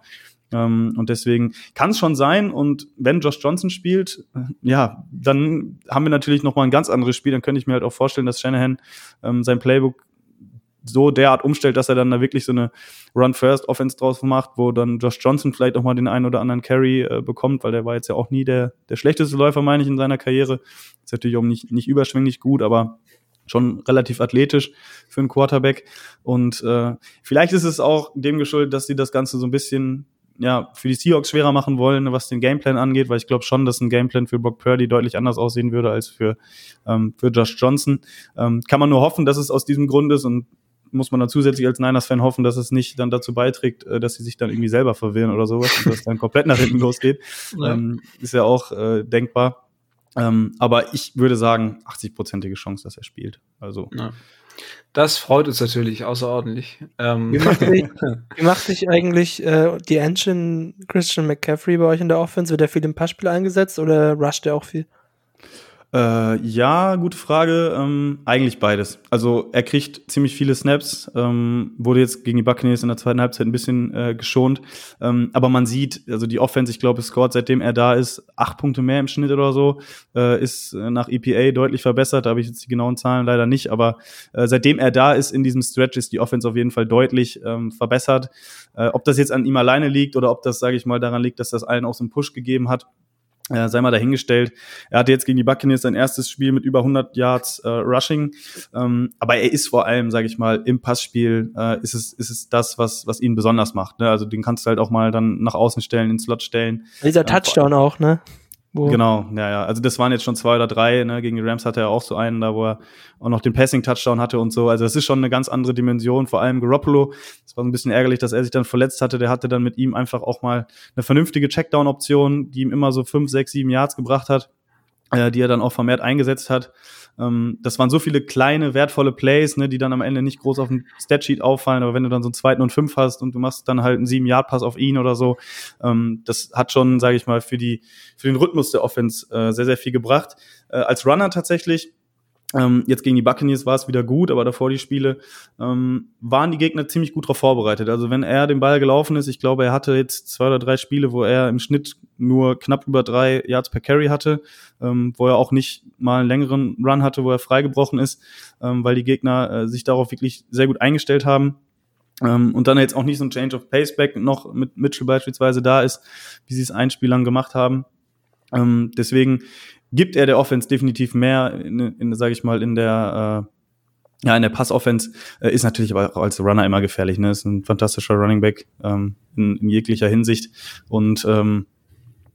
Ähm, und deswegen kann es schon sein. Und wenn Josh Johnson spielt, ja, dann haben wir natürlich noch mal ein ganz anderes Spiel. Dann könnte ich mir halt auch vorstellen, dass Shanahan ähm, sein Playbook so derart umstellt, dass er dann da wirklich so eine Run-First-Offense draus macht, wo dann Josh Johnson vielleicht auch mal den einen oder anderen Carry äh, bekommt, weil der war jetzt ja auch nie der, der schlechteste Läufer, meine ich, in seiner Karriere. Ist natürlich auch nicht, nicht überschwänglich gut, aber schon relativ athletisch für einen Quarterback. Und äh, vielleicht ist es auch dem geschuldet, dass sie das Ganze so ein bisschen ja, für die Seahawks schwerer machen wollen, was den Gameplan angeht, weil ich glaube schon, dass ein Gameplan für Brock Purdy deutlich anders aussehen würde als für, ähm, für Josh Johnson. Ähm, kann man nur hoffen, dass es aus diesem Grund ist und muss man dann zusätzlich als Niners-Fan hoffen, dass es nicht dann dazu beiträgt, äh, dass sie sich dann irgendwie selber verwirren oder sowas und das dann komplett nach hinten losgeht. Ja. Ähm, ist ja auch äh, denkbar. Ähm, aber ich würde sagen, 80-prozentige Chance, dass er spielt. Also ja. Das freut uns natürlich außerordentlich. Ähm. Wie, macht sich, wie macht sich eigentlich äh, die Engine Christian McCaffrey bei euch in der Offense? Wird er viel im Passspiel eingesetzt oder rusht er auch viel? Äh, ja, gute Frage. Ähm, eigentlich beides. Also er kriegt ziemlich viele Snaps, ähm, wurde jetzt gegen die Buccaneers in der zweiten Halbzeit ein bisschen äh, geschont. Ähm, aber man sieht, also die Offense, ich glaube, scored, seitdem er da ist, acht Punkte mehr im Schnitt oder so, äh, ist äh, nach EPA deutlich verbessert. Da habe ich jetzt die genauen Zahlen leider nicht, aber äh, seitdem er da ist in diesem Stretch, ist die Offense auf jeden Fall deutlich ähm, verbessert. Äh, ob das jetzt an ihm alleine liegt oder ob das, sage ich mal, daran liegt, dass das allen auch so einen Push gegeben hat äh, sei mal dahingestellt. Er hatte jetzt gegen die Buccaneers sein erstes Spiel mit über 100 Yards äh, Rushing, ähm, aber er ist vor allem, sage ich mal, im Passspiel äh, ist es ist es das, was was ihn besonders macht. Ne? Also den kannst du halt auch mal dann nach außen stellen, ins Slot stellen. Dieser äh, Touchdown auch, ne? Genau, ja, ja. Also das waren jetzt schon zwei oder drei. Ne? Gegen die Rams hatte er auch so einen, da wo er auch noch den Passing-Touchdown hatte und so. Also das ist schon eine ganz andere Dimension. Vor allem Garoppolo. Es war ein bisschen ärgerlich, dass er sich dann verletzt hatte. Der hatte dann mit ihm einfach auch mal eine vernünftige Checkdown-Option, die ihm immer so fünf, sechs, sieben Yards gebracht hat, äh, die er dann auch vermehrt eingesetzt hat. Ähm, das waren so viele kleine, wertvolle Plays, ne, die dann am Ende nicht groß auf dem Statsheet auffallen, aber wenn du dann so einen zweiten und fünf hast und du machst dann halt einen sieben Yard Pass auf ihn oder so, ähm, das hat schon, sage ich mal, für die für den Rhythmus der Offense äh, sehr sehr viel gebracht. Äh, als Runner tatsächlich ähm, jetzt gegen die Buccaneers war es wieder gut, aber davor die Spiele ähm, waren die Gegner ziemlich gut darauf vorbereitet. Also wenn er den Ball gelaufen ist, ich glaube, er hatte jetzt zwei oder drei Spiele, wo er im Schnitt nur knapp über drei Yards per Carry hatte, ähm, wo er auch nicht mal einen längeren Run hatte, wo er freigebrochen ist, ähm, weil die Gegner äh, sich darauf wirklich sehr gut eingestellt haben. Ähm, und dann jetzt auch nicht so ein Change of Paceback noch mit Mitchell beispielsweise da ist, wie sie es ein Spiel lang gemacht haben. Ähm, deswegen gibt er der Offense definitiv mehr, in, in sage ich mal, in der äh, ja in der Passoffense äh, ist natürlich aber auch als Runner immer gefährlich. Ne, ist ein fantastischer Running Back ähm, in, in jeglicher Hinsicht und ähm,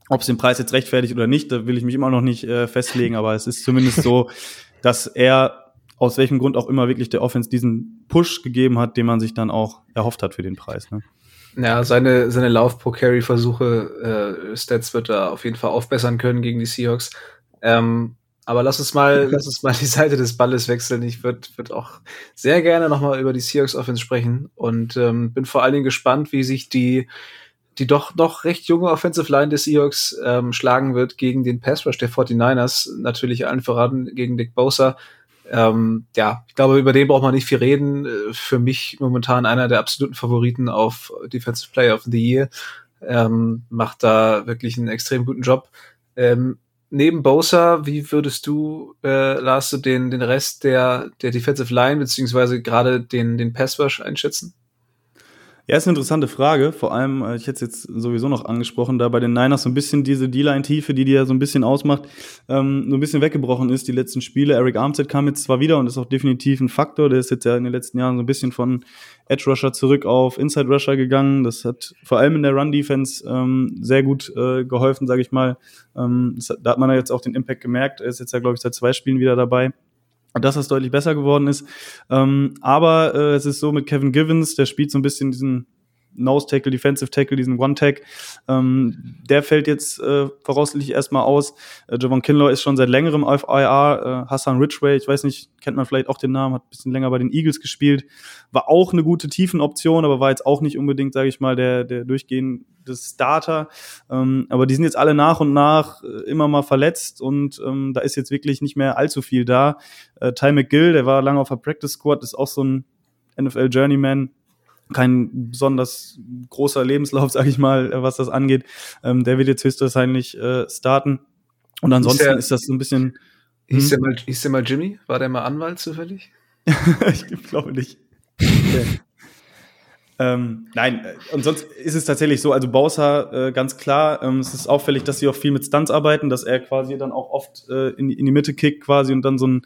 ob es den Preis jetzt rechtfertigt oder nicht, da will ich mich immer noch nicht äh, festlegen, aber es ist zumindest so, dass er aus welchem Grund auch immer wirklich der Offense diesen Push gegeben hat, den man sich dann auch erhofft hat für den Preis. Ne? Ja, seine, seine Lauf-Pro-Carry-Versuche, äh, Stats wird er auf jeden Fall aufbessern können gegen die Seahawks. Ähm, aber lass uns mal, lass uns mal die Seite des Balles wechseln. Ich würde würd auch sehr gerne nochmal über die Seahawks Offense sprechen und ähm, bin vor allen Dingen gespannt, wie sich die, die doch noch recht junge Offensive Line des Seahawks ähm, schlagen wird gegen den Pass Rush der 49ers. Natürlich allen voran gegen Dick Bosa. Ähm, ja, ich glaube, über den braucht man nicht viel reden. Äh, für mich momentan einer der absoluten Favoriten auf Defensive Player of the Year. Ähm, macht da wirklich einen extrem guten Job. Ähm, neben Bosa, wie würdest du, äh, Lars, den, den Rest der, der Defensive Line beziehungsweise gerade den, den Pass Rush einschätzen? Ja, ist eine interessante Frage. Vor allem, äh, ich hätte es jetzt sowieso noch angesprochen, da bei den Niners so ein bisschen diese D-Line-Tiefe, die die ja so ein bisschen ausmacht, ähm, so ein bisschen weggebrochen ist, die letzten Spiele. Eric Armstead kam jetzt zwar wieder und ist auch definitiv ein Faktor. Der ist jetzt ja in den letzten Jahren so ein bisschen von Edge Rusher zurück auf Inside Rusher gegangen. Das hat vor allem in der Run-Defense ähm, sehr gut äh, geholfen, sage ich mal. Ähm, das, da hat man ja jetzt auch den Impact gemerkt. Er ist jetzt ja, glaube ich, seit zwei Spielen wieder dabei dass das deutlich besser geworden ist. Ähm, aber äh, es ist so mit Kevin Givens, der spielt so ein bisschen diesen Nose Tackle, Defensive Tackle, diesen One Tag. Ähm, der fällt jetzt äh, voraussichtlich erstmal aus. Äh, Javon Kinlaw ist schon seit längerem auf IR. Äh, Hassan Ridgway, ich weiß nicht, kennt man vielleicht auch den Namen, hat ein bisschen länger bei den Eagles gespielt. War auch eine gute Tiefenoption, aber war jetzt auch nicht unbedingt, sage ich mal, der, der durchgehende Starter. Ähm, aber die sind jetzt alle nach und nach äh, immer mal verletzt und ähm, da ist jetzt wirklich nicht mehr allzu viel da. Äh, Ty McGill, der war lange auf der Practice Squad, ist auch so ein NFL Journeyman, kein besonders großer Lebenslauf, sage ich mal, was das angeht. Ähm, der wird jetzt höchstwahrscheinlich äh, starten. Und ansonsten ist, der, ist das so ein bisschen. Hieß, der hm? mal, hieß der mal Jimmy? War der mal Anwalt zufällig? ich glaube nicht. Okay. ähm, nein, äh, und sonst ist es tatsächlich so, also Bowser, äh, ganz klar, ähm, es ist auffällig, dass sie auch viel mit Stunts arbeiten, dass er quasi dann auch oft äh, in, in die Mitte kickt quasi und dann so ein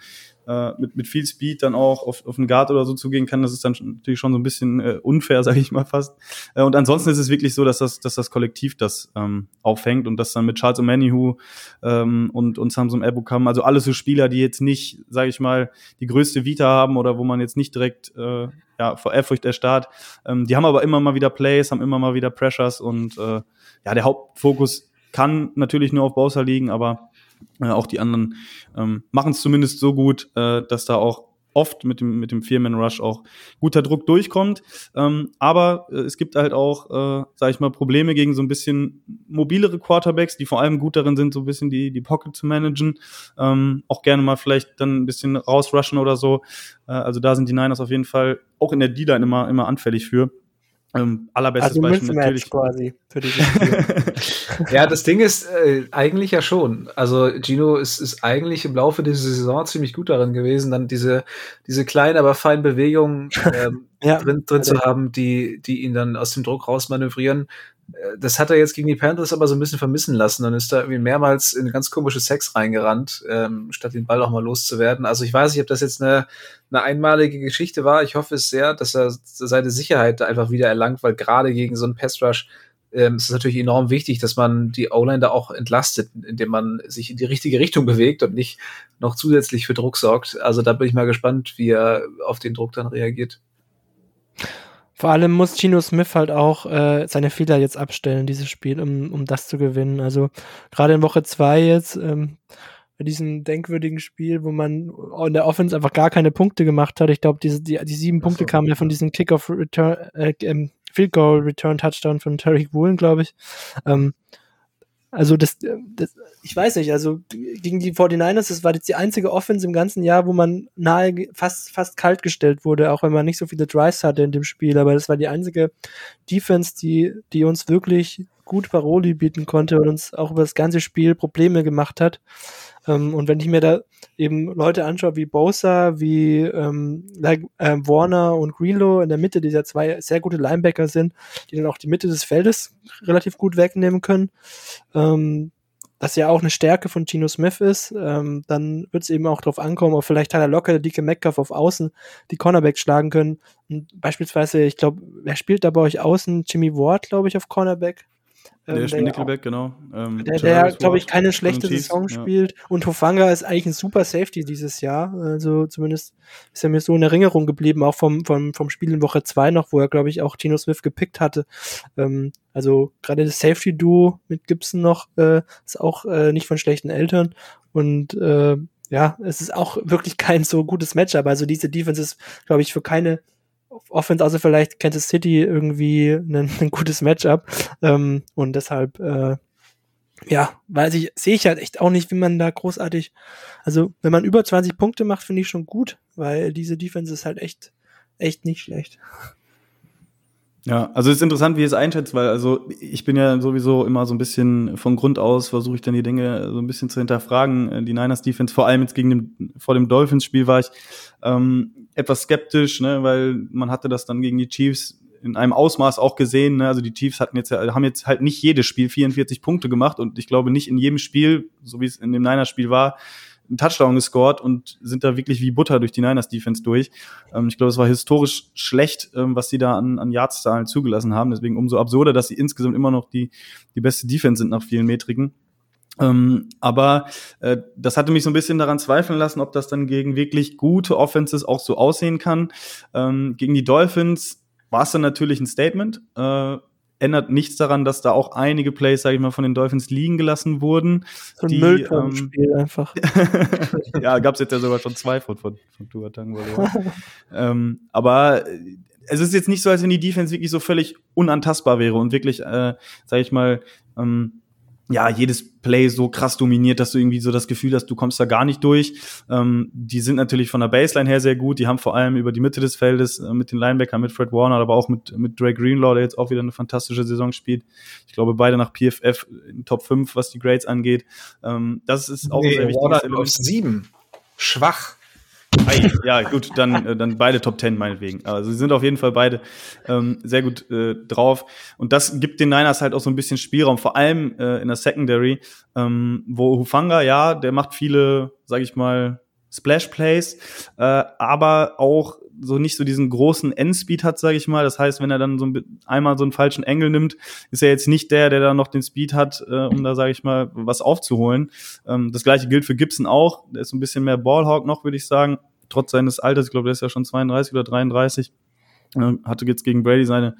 äh, mit, mit viel Speed dann auch auf, auf einen Guard oder so zugehen kann, das ist dann natürlich schon so ein bisschen äh, unfair, sage ich mal fast. Äh, und ansonsten ist es wirklich so, dass das, dass das Kollektiv das ähm, aufhängt und das dann mit Charles O'Manihu ähm, und, und Samsung Ebukam, also alles so Spieler, die jetzt nicht, sage ich mal, die größte Vita haben oder wo man jetzt nicht direkt äh, ja, vor Ehrfurcht erstarrt. Ähm, die haben aber immer mal wieder Plays, haben immer mal wieder Pressures und äh, ja, der Hauptfokus kann natürlich nur auf Bowser liegen, aber äh, auch die anderen ähm, machen es zumindest so gut, äh, dass da auch oft mit dem, mit dem Fearman-Rush auch guter Druck durchkommt. Ähm, aber äh, es gibt halt auch, äh, sage ich mal, Probleme gegen so ein bisschen mobilere Quarterbacks, die vor allem gut darin sind, so ein bisschen die, die Pocket zu managen. Ähm, auch gerne mal vielleicht dann ein bisschen rausrushen oder so. Äh, also da sind die Niners auf jeden Fall auch in der D-Line immer, immer anfällig für. Ähm, allerbestes also Beispiel natürlich. quasi für Ja, das Ding ist äh, eigentlich ja schon. Also Gino ist, ist eigentlich im Laufe dieser Saison ziemlich gut darin gewesen, dann diese, diese kleinen, aber feinen Bewegungen ähm, ja, drin, drin zu haben, die, die ihn dann aus dem Druck rausmanövrieren. Äh, das hat er jetzt gegen die Panthers aber so ein bisschen vermissen lassen. Dann ist er irgendwie mehrmals in ganz komische Sex reingerannt, ähm, statt den Ball auch mal loszuwerden. Also ich weiß nicht, ob das jetzt eine, eine einmalige Geschichte war. Ich hoffe es sehr, dass er seine Sicherheit einfach wieder erlangt, weil gerade gegen so einen Pass Rush ähm, es ist natürlich enorm wichtig, dass man die O-Line da auch entlastet, indem man sich in die richtige Richtung bewegt und nicht noch zusätzlich für Druck sorgt. Also da bin ich mal gespannt, wie er auf den Druck dann reagiert. Vor allem muss Gino Smith halt auch äh, seine Fehler jetzt abstellen, dieses Spiel, um, um das zu gewinnen. Also gerade in Woche zwei jetzt, ähm, bei diesem denkwürdigen Spiel, wo man in der Offense einfach gar keine Punkte gemacht hat. Ich glaube, diese die, die sieben Punkte so. kamen ja von diesem Kickoff Return, äh, ähm, Field Goal Return Touchdown von Tariq Woolen, glaube ich. Ähm, also das, das, ich weiß nicht, also gegen die 49ers, das war jetzt die einzige Offense im ganzen Jahr, wo man nahe fast, fast kalt gestellt wurde, auch wenn man nicht so viele Drives hatte in dem Spiel, aber das war die einzige Defense, die, die uns wirklich gut Paroli bieten konnte und uns auch über das ganze Spiel Probleme gemacht hat. Ähm, und wenn ich mir da eben Leute anschaue wie Bosa, wie ähm, äh, Warner und Greenlow in der Mitte, die ja zwei sehr gute Linebacker sind, die dann auch die Mitte des Feldes relativ gut wegnehmen können, ähm, was ja auch eine Stärke von Gino Smith ist, ähm, dann wird es eben auch darauf ankommen, ob vielleicht Tyler Locker, der dicke Metcalf auf Außen die Cornerbacks schlagen können. Und beispielsweise, ich glaube, wer spielt da bei euch außen? Jimmy Ward, glaube ich, auf Cornerback. Ähm, der spielt Nickelback, genau. Ähm, der, der glaube ich, keine schlechte Saison spielt. Ja. Und Hofanga ist eigentlich ein super Safety dieses Jahr. Also zumindest ist er mir so in Erinnerung geblieben, auch vom, vom, vom Spiel in Woche 2 noch, wo er, glaube ich, auch Tino Smith gepickt hatte. Ähm, also gerade das Safety-Duo mit Gibson noch äh, ist auch äh, nicht von schlechten Eltern. Und äh, ja, es ist auch wirklich kein so gutes Matchup. Also diese Defense ist, glaube ich, für keine Offense, also vielleicht Kansas City irgendwie ein, ein gutes Matchup. Ähm, und deshalb, äh, ja, weiß ich, sehe ich halt echt auch nicht, wie man da großartig, also wenn man über 20 Punkte macht, finde ich schon gut, weil diese Defense ist halt echt, echt nicht schlecht. Ja, also es ist interessant, wie ihr es einschätzt, weil also ich bin ja sowieso immer so ein bisschen von Grund aus versuche ich dann die Dinge so ein bisschen zu hinterfragen. Die Niners Defense, vor allem jetzt gegen den, vor dem Dolphins Spiel war ich ähm, etwas skeptisch, ne, weil man hatte das dann gegen die Chiefs in einem Ausmaß auch gesehen. Ne? Also die Chiefs hatten jetzt haben jetzt halt nicht jedes Spiel 44 Punkte gemacht und ich glaube nicht in jedem Spiel, so wie es in dem Niners Spiel war, einen Touchdown gescored und sind da wirklich wie Butter durch die Niners Defense durch. Ähm, ich glaube, es war historisch schlecht, ähm, was sie da an, an Yardszahlen zugelassen haben. Deswegen umso absurder, dass sie insgesamt immer noch die, die beste Defense sind nach vielen Metriken. Ähm, aber äh, das hatte mich so ein bisschen daran zweifeln lassen, ob das dann gegen wirklich gute Offenses auch so aussehen kann. Ähm, gegen die Dolphins war es dann natürlich ein Statement. Äh, ändert nichts daran, dass da auch einige Plays, sage ich mal, von den Dolphins liegen gelassen wurden. So ein die, Mülltonspiel ähm, einfach. ja, gab es jetzt ja sogar schon zwei von, von, von Tua Tagovailoa. ähm, aber äh, es ist jetzt nicht so, als wenn die Defense wirklich so völlig unantastbar wäre und wirklich, äh, sage ich mal, ähm, ja, jedes Play so krass dominiert, dass du irgendwie so das Gefühl hast, du kommst da gar nicht durch. Ähm, die sind natürlich von der Baseline her sehr gut. Die haben vor allem über die Mitte des Feldes äh, mit den Linebackern, mit Fred Warner, aber auch mit, mit Drake Greenlaw, der jetzt auch wieder eine fantastische Saison spielt. Ich glaube, beide nach PFF in Top 5, was die Grades angeht. Ähm, das ist auch nee, sehr wichtig. Warner auf 7. Schwach. Ei, ja, gut, dann, äh, dann beide Top Ten meinetwegen. Also sie sind auf jeden Fall beide ähm, sehr gut äh, drauf. Und das gibt den Niners halt auch so ein bisschen Spielraum, vor allem äh, in der Secondary, ähm, wo Hufanga, ja, der macht viele, sag ich mal, Splash Plays, äh, aber auch so nicht so diesen großen Endspeed hat, sage ich mal. Das heißt, wenn er dann so ein, einmal so einen falschen Engel nimmt, ist er jetzt nicht der, der da noch den Speed hat, äh, um da, sage ich mal, was aufzuholen. Ähm, das gleiche gilt für Gibson auch. Der ist ein bisschen mehr Ballhawk noch, würde ich sagen. Trotz seines Alters, ich glaube, der ist ja schon 32 oder 33. Äh, hatte jetzt gegen Brady seine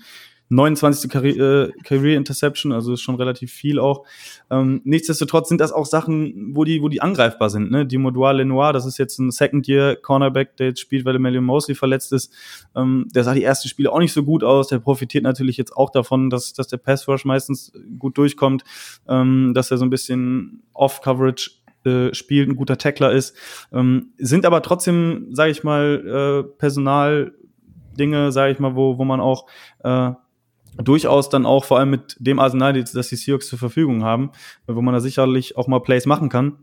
29. Career, äh, Career Interception, also ist schon relativ viel auch. Ähm, nichtsdestotrotz sind das auch Sachen, wo die, wo die angreifbar sind. Ne? Die Modoir Lenoir, das ist jetzt ein Second-Year-Cornerback, der jetzt spielt, weil Emilio Mosley verletzt ist. Ähm, der sah die ersten Spiele auch nicht so gut aus. Der profitiert natürlich jetzt auch davon, dass, dass der Pass-Rush meistens gut durchkommt, ähm, dass er so ein bisschen Off-Coverage äh, spielt, ein guter Tackler ist, ähm, sind aber trotzdem, sage ich mal, äh, Personal Dinge, sage ich mal, wo, wo man auch äh, durchaus dann auch vor allem mit dem Arsenal, das die Seahawks zur Verfügung haben, wo man da sicherlich auch mal Plays machen kann.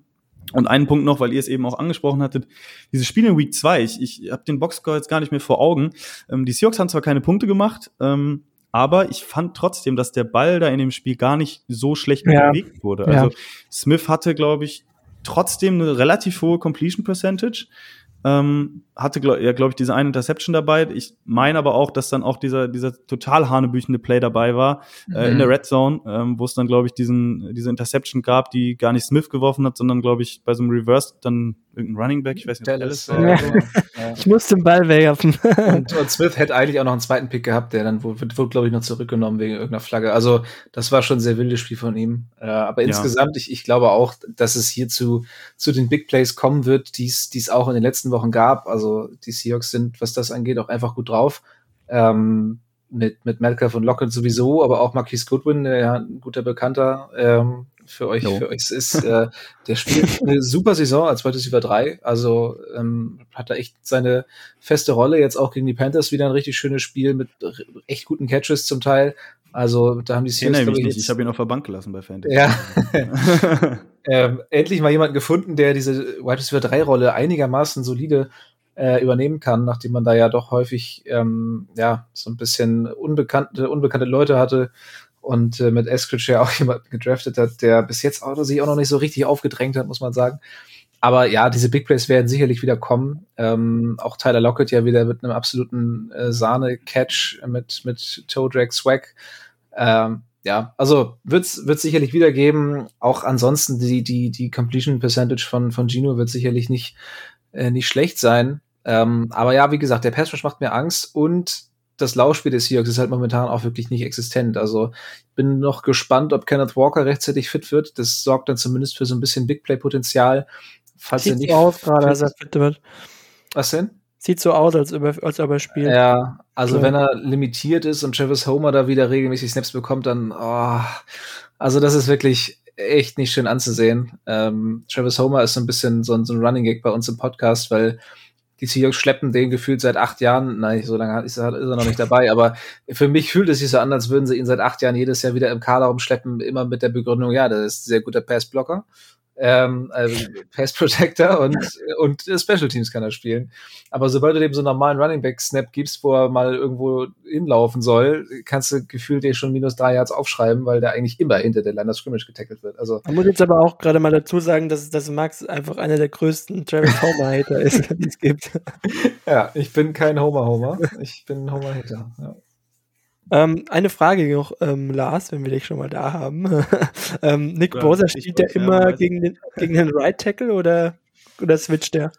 Und einen Punkt noch, weil ihr es eben auch angesprochen hattet, dieses Spiel in Week 2, ich, ich habe den Boxscore jetzt gar nicht mehr vor Augen. Ähm, die Seahawks haben zwar keine Punkte gemacht, ähm, aber ich fand trotzdem, dass der Ball da in dem Spiel gar nicht so schlecht ja. bewegt wurde. Also ja. Smith hatte, glaube ich, trotzdem eine relativ hohe Completion Percentage. Ähm, hatte, glaub, ja, glaube ich, diese eine Interception dabei. Ich meine aber auch, dass dann auch dieser, dieser total hanebüchende Play dabei war mhm. äh, in der mhm. Red Zone, ähm, wo es dann, glaube ich, diesen, diese Interception gab, die gar nicht Smith geworfen hat, sondern, glaube ich, bei so einem Reverse dann irgendein Running Back, ich weiß nicht, Dallas, Dallas war. Ja. Ja. Ich musste den Ball werfen. und, und, Smith hätte eigentlich auch noch einen zweiten Pick gehabt, der dann wurde, wurde glaube ich, noch zurückgenommen wegen irgendeiner Flagge. Also das war schon ein sehr wildes Spiel von ihm. Äh, aber insgesamt, ich, ich glaube auch, dass es hier zu, zu den Big Plays kommen wird, die es auch in den letzten Wochen gab. Also die Seahawks sind, was das angeht, auch einfach gut drauf. Ähm, mit, mit Metcalf und Lockett sowieso, aber auch Marquis Goodwin, der ja ein guter Bekannter ähm, für euch, no. für euch ist, äh, der spielt eine super Saison als Wide Receiver 3. Also ähm, hat er echt seine feste Rolle. Jetzt auch gegen die Panthers wieder ein richtig schönes Spiel mit echt guten Catches zum Teil. Also da haben die Seahawks, ich, ich, ich habe ihn auf der Bank gelassen bei Fantasy. Ja. ähm, endlich mal jemanden gefunden, der diese Wide Receiver 3 Rolle einigermaßen solide äh, übernehmen kann, nachdem man da ja doch häufig ähm, ja so ein bisschen unbekannte unbekannte Leute hatte und äh, mit Eskridge ja auch jemanden gedraftet hat, der bis jetzt auch sich auch noch nicht so richtig aufgedrängt hat, muss man sagen. Aber ja, diese Big Plays werden sicherlich wieder kommen. Ähm, auch Tyler Lockett ja wieder mit einem absoluten äh, Sahne-Catch mit, mit Toe Drag Swag. Ähm, ja, also wird's wird sicherlich wieder geben. Auch ansonsten die die die Completion Percentage von von Gino wird sicherlich nicht äh, nicht schlecht sein. Ähm, aber ja, wie gesagt, der Pass Rush macht mir Angst und das Laufspiel des Seahawks ist halt momentan auch wirklich nicht existent. Also ich bin noch gespannt, ob Kenneth Walker rechtzeitig fit wird. Das sorgt dann zumindest für so ein bisschen Big Play Potenzial. Falls Sieht er nicht so aus gerade, als er fit wird. Was denn? Sieht so aus, als ob er, als ob er spielt. Ja, also ja. wenn er limitiert ist und Travis Homer da wieder regelmäßig Snaps bekommt, dann, oh, also das ist wirklich echt nicht schön anzusehen. Ähm, Travis Homer ist so ein bisschen so, so ein Running Gag bei uns im Podcast, weil die Seahawks schleppen den gefühlt seit acht Jahren. Nein, so lange ist er, noch nicht dabei, aber für mich fühlt es sich so an, als würden sie ihn seit acht Jahren jedes Jahr wieder im Kader rumschleppen, immer mit der Begründung, ja, das ist ein sehr guter Passblocker ähm, also Pass Protector und, und Special Teams kann er spielen. Aber sobald du dem so einen normalen Running Back Snap gibst, wo er mal irgendwo hinlaufen soll, kannst du gefühlt dir schon minus drei Yards aufschreiben, weil der eigentlich immer hinter der Line of Scrimmage getackelt wird. Also, Man muss jetzt aber auch gerade mal dazu sagen, dass, dass Max einfach einer der größten Travis Homer Hater ist, die es gibt. Ja, ich bin kein Homer Homer. Ich bin Homer Hater. Ja. Ähm, eine Frage noch, ähm, Lars, wenn wir dich schon mal da haben. ähm, Nick ja, Bosa spielt der immer gegen den, gegen den Right Tackle oder, oder switcht der?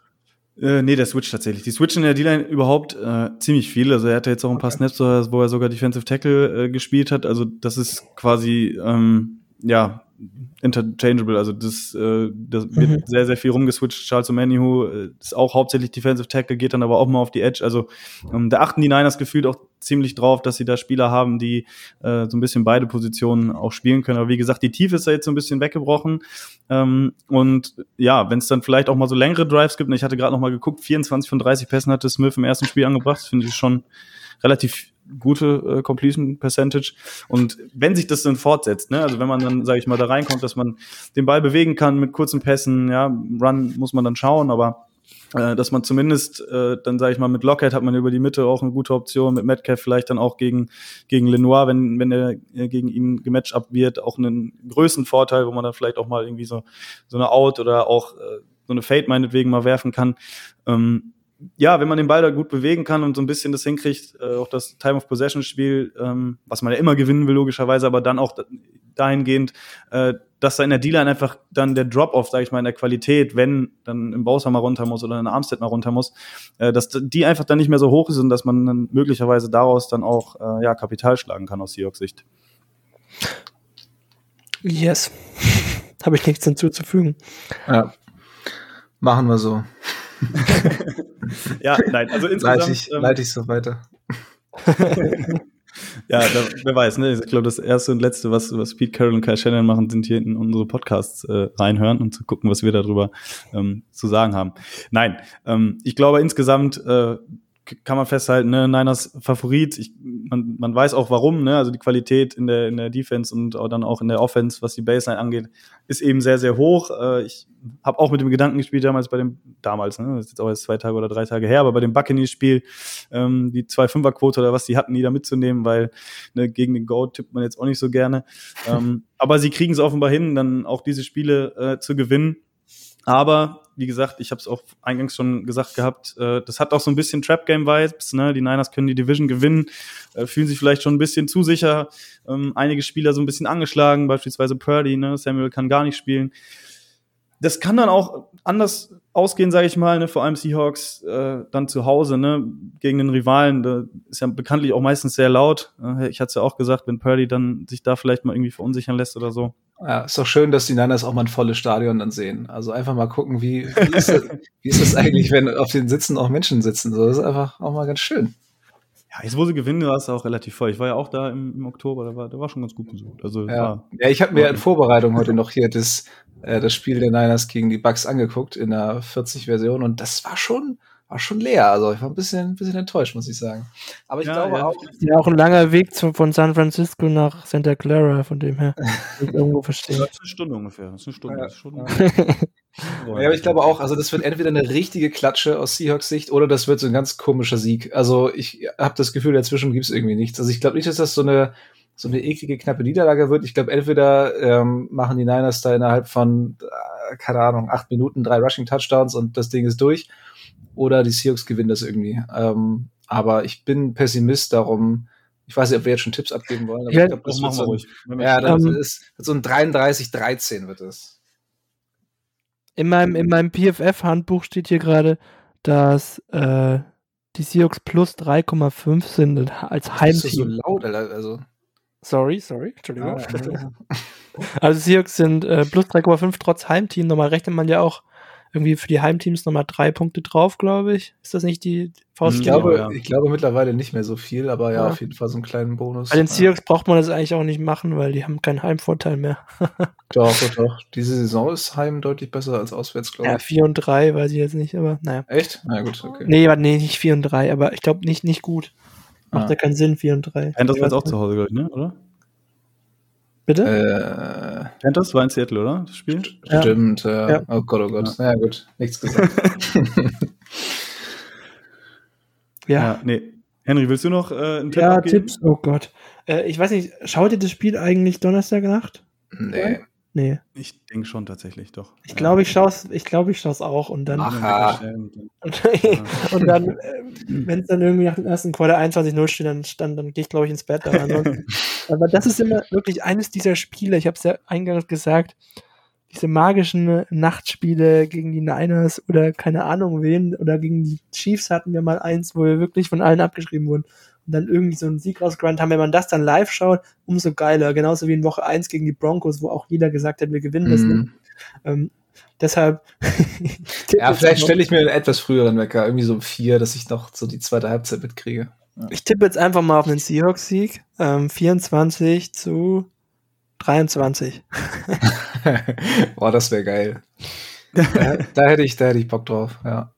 Äh, nee, der switcht tatsächlich. Die switchen in der D-Line überhaupt äh, ziemlich viel. Also er hatte jetzt auch ein paar okay. Snaps, wo er sogar Defensive Tackle äh, gespielt hat. Also das ist quasi ähm, ja interchangeable. Also das, äh, das wird mhm. sehr, sehr viel rumgeswitcht. Charles O'Manihu äh, ist auch hauptsächlich Defensive Tackle, geht dann aber auch mal auf die Edge. Also ähm, da achten die Niners gefühlt auch ziemlich drauf, dass sie da Spieler haben, die äh, so ein bisschen beide Positionen auch spielen können. Aber wie gesagt, die Tiefe ist da jetzt so ein bisschen weggebrochen. Ähm, und ja, wenn es dann vielleicht auch mal so längere Drives gibt, und ich hatte gerade noch mal geguckt, 24 von 30 Pässen hatte Smith im ersten Spiel angebracht, finde ich schon relativ gute äh, Completion Percentage. Und wenn sich das dann fortsetzt, ne, also wenn man dann, sage ich mal, da reinkommt, dass man den Ball bewegen kann mit kurzen Pässen, ja, Run muss man dann schauen, aber äh, dass man zumindest äh, dann sage ich mal mit Lockhead hat man über die Mitte auch eine gute Option mit Metcalf vielleicht dann auch gegen gegen Lenoir wenn wenn er äh, gegen ihn gematcht wird auch einen größeren Vorteil wo man dann vielleicht auch mal irgendwie so so eine Out oder auch äh, so eine Fade meinetwegen mal werfen kann. Ähm, ja, wenn man den Ball da gut bewegen kann und so ein bisschen das hinkriegt, äh, auch das Time of Possession Spiel, ähm, was man ja immer gewinnen will, logischerweise, aber dann auch dahingehend, äh, dass da in der D-Line einfach dann der Drop-off, sage ich mal, in der Qualität, wenn dann im Bowser mal runter muss oder in Armstead mal runter muss, äh, dass die einfach dann nicht mehr so hoch ist und dass man dann möglicherweise daraus dann auch äh, ja, Kapital schlagen kann aus Seahawks Sicht. Yes. Habe ich nichts hinzuzufügen. Ja. Machen wir so ja, nein, also insgesamt. Leite ich, ähm, leite ich so weiter. ja, da, wer weiß, ne? Ich glaube, das erste und letzte, was, was Pete Carroll und Kai Shannon machen, sind hier in unsere Podcasts äh, reinhören und zu gucken, was wir darüber ähm, zu sagen haben. Nein, ähm, ich glaube insgesamt äh, kann man festhalten, ne, Niners Favorit. Ich, man, man weiß auch warum, ne? Also die Qualität in der, in der Defense und auch dann auch in der Offense, was die Baseline angeht, ist eben sehr, sehr hoch. Äh, ich habe auch mit dem Gedanken gespielt damals bei dem, damals, ne, das ist jetzt auch jetzt zwei Tage oder drei Tage her, aber bei dem Buccaneers-Spiel, ähm, die zwei Fünfer-Quote oder was die hatten, die da mitzunehmen, weil ne, gegen den Go tippt man jetzt auch nicht so gerne. ähm, aber sie kriegen es offenbar hin, dann auch diese Spiele äh, zu gewinnen. Aber wie gesagt, ich habe es auch eingangs schon gesagt gehabt, äh, das hat auch so ein bisschen Trap-Game-Vibes. Ne? Die Niners können die Division gewinnen, äh, fühlen sich vielleicht schon ein bisschen zu sicher. Ähm, einige Spieler so ein bisschen angeschlagen, beispielsweise Purdy, ne? Samuel kann gar nicht spielen. Das kann dann auch anders ausgehen, sage ich mal, ne? vor allem Seahawks äh, dann zu Hause ne? gegen den Rivalen. Da ist ja bekanntlich auch meistens sehr laut. Äh, ich hatte es ja auch gesagt, wenn Purdy dann sich da vielleicht mal irgendwie verunsichern lässt oder so. Ja, ist doch schön, dass die Niners auch mal ein volles Stadion dann sehen. Also einfach mal gucken, wie, wie, ist, das, wie ist das eigentlich, wenn auf den Sitzen auch Menschen sitzen. So, das ist einfach auch mal ganz schön. Ja, jetzt wo sie gewinnen, war es auch relativ voll. Ich war ja auch da im, im Oktober, da war, da war schon ganz gut besucht. Also, ja. Ja, ich habe mir in Vorbereitung heute noch hier das, äh, das Spiel der Niners gegen die Bucks angeguckt in der 40-Version und das war schon, war schon leer. Also ich war ein bisschen, ein bisschen enttäuscht, muss ich sagen. Aber ich ja, glaube ja. auch. Ja, auch ein langer Weg zu, von San Francisco nach Santa Clara, von dem her. ich irgendwo verstehen. Das ist eine Stunde ungefähr. Das ist eine Stunde. Ja. Ist schon Ja, aber ich glaube auch, also das wird entweder eine richtige Klatsche aus Seahawks Sicht oder das wird so ein ganz komischer Sieg. Also ich habe das Gefühl, dazwischen gibt es irgendwie nichts. Also ich glaube nicht, dass das so eine so eine eklige, knappe Niederlage wird. Ich glaube, entweder ähm, machen die Niners da innerhalb von, äh, keine Ahnung, acht Minuten drei Rushing Touchdowns und das Ding ist durch. Oder die Seahawks gewinnen das irgendwie. Ähm, aber ich bin Pessimist darum. Ich weiß nicht, ob wir jetzt schon Tipps abgeben wollen. Aber Ja, ich glaube, das, machen wir so, ruhig. Ja, das Ähm, ist so ein 33-13 wird es. In meinem, in meinem PFF-Handbuch steht hier gerade, dass äh, die Seahawks plus 3,5 sind als Das ist so Heimteam. laut, Alter. Also, Sorry, sorry, Entschuldigung. ja, Also Seahawks sind äh, plus 3,5 trotz Heimteam. Normal rechnet man ja auch irgendwie für die Heimteams nochmal drei Punkte drauf, glaube ich. Ist das nicht die Faust? ich, Genau, glaube, ja. ich glaube mittlerweile nicht mehr so viel, aber ja, Ja. auf jeden Fall so einen kleinen Bonus. Bei den Ja. Seahawks braucht man das eigentlich auch nicht machen, weil die haben keinen Heimvorteil mehr. Doch, doch, doch. Diese Saison ist Heim deutlich besser als auswärts, glaube Ja, ich. 4 und 3 weiß ich jetzt nicht, aber naja. Echt? Na gut, okay. Nee, nee, nicht 4 und 3, aber ich glaube nicht, nicht gut. Macht Ah. ja keinen Sinn, 4 und 3. Panthers war jetzt auch zu Hause, glaube ich, ne? oder? Bitte? Äh, Panthers war in Seattle, oder? Das Spiel? Ja. Stimmt, äh, Ja. oh Gott, oh Gott. Na ja, gut, nichts gesagt. ja. nee. Henry, willst du noch äh, einen Tipp Ja, abgeben? Tipps. Oh Gott. Äh, ich weiß nicht, schaut ihr das Spiel eigentlich Donnerstagnacht? nee. Nee. Ich denke schon tatsächlich, doch. Ich glaube, ich schaue es ich glaub, ich schau's auch und dann, Ach. Ja, Aha. und dann- und, dann, äh, wenn es dann irgendwie nach dem ersten Quarter 21-0 steht, dann, dann, dann gehe ich, glaube ich, ins Bett. Aber, ansonsten, aber das ist immer wirklich eines dieser Spiele, ich habe es ja eingangs gesagt, diese magischen Nachtspiele gegen die Niners oder keine Ahnung wen oder gegen die Chiefs hatten wir mal eins, wo wir wirklich von allen abgeschrieben wurden und dann irgendwie so einen Sieg rausgerannt haben. Wenn man das dann live schaut, umso geiler. Genauso wie in Woche 1 gegen die Broncos, wo auch jeder gesagt hat, wir gewinnen das. Mhm. Ähm, deshalb. Ja, vielleicht stelle ich mir einen etwas früheren Wecker, irgendwie so um vier, dass ich noch so die zweite Halbzeit mitkriege. Ich tippe jetzt einfach mal auf einen Seahawks-Sieg. Ähm, 24 zu 23. Boah, das wäre geil. da, da hätte ich, da hätte ich Bock drauf, ja.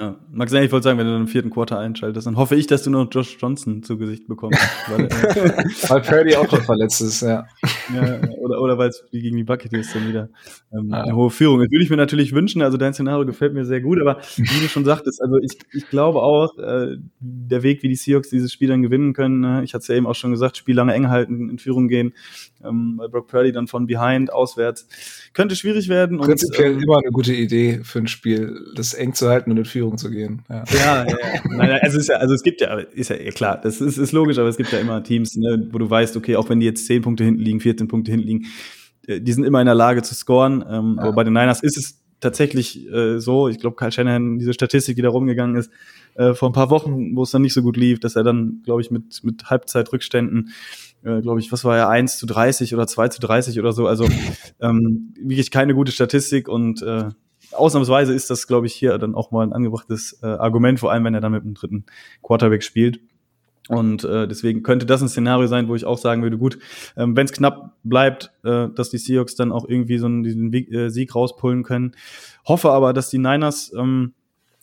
Ja. Max, ich wollte sagen, wenn du dann im vierten Quarter einschaltest, dann hoffe ich, dass du noch Josh Johnson zu Gesicht bekommst. weil, äh, Weil Purdy auch schon verletzt ist, ja. ja, oder oder weil es gegen die Buccaneers dann wieder ähm, Ja. eine hohe Führung ist. Würde ich mir natürlich wünschen, also dein Szenario gefällt mir sehr gut, aber wie du schon sagtest, also ich, ich glaube auch, äh, der Weg, wie die Seahawks dieses Spiel dann gewinnen können, ne? ich hatte es ja eben auch schon gesagt, Spiel lange eng halten, in Führung gehen, ähm, bei Brock Purdy dann von behind, auswärts, könnte schwierig werden. Prinzipiell ähm, immer eine gute Idee für ein Spiel, das eng zu halten und in Führung zu gehen. Ja. Ja, ja. Nein, also, es ist ja, also es gibt ja, ist ja klar, das ist, ist logisch, aber es gibt ja immer Teams, ne, wo du weißt, okay, auch wenn die jetzt 10 Punkte hinten liegen, 14 Punkte hinten liegen, äh, die sind immer in der Lage zu scoren. Ähm, Ja. Aber bei den Niners ist es tatsächlich äh, so, ich glaube, Kyle Shanahan, diese Statistik, die da rumgegangen ist, äh, vor ein paar Wochen, wo es dann nicht so gut lief, dass er dann, glaube ich, mit, mit Halbzeitrückständen, äh, glaube ich, was war er, 1 zu 30 oder 2 zu 30 oder so, also ähm, wirklich keine gute Statistik und äh, ausnahmsweise ist das, glaube ich, hier dann auch mal ein angebrachtes äh, Argument, vor allem wenn er dann mit dem dritten Quarterback spielt. Und äh, deswegen könnte das ein Szenario sein, wo ich auch sagen würde, gut, ähm, wenn es knapp bleibt, äh, dass die Seahawks dann auch irgendwie so einen, diesen Weg, äh, Sieg rauspullen können. Hoffe aber, dass die Niners ähm,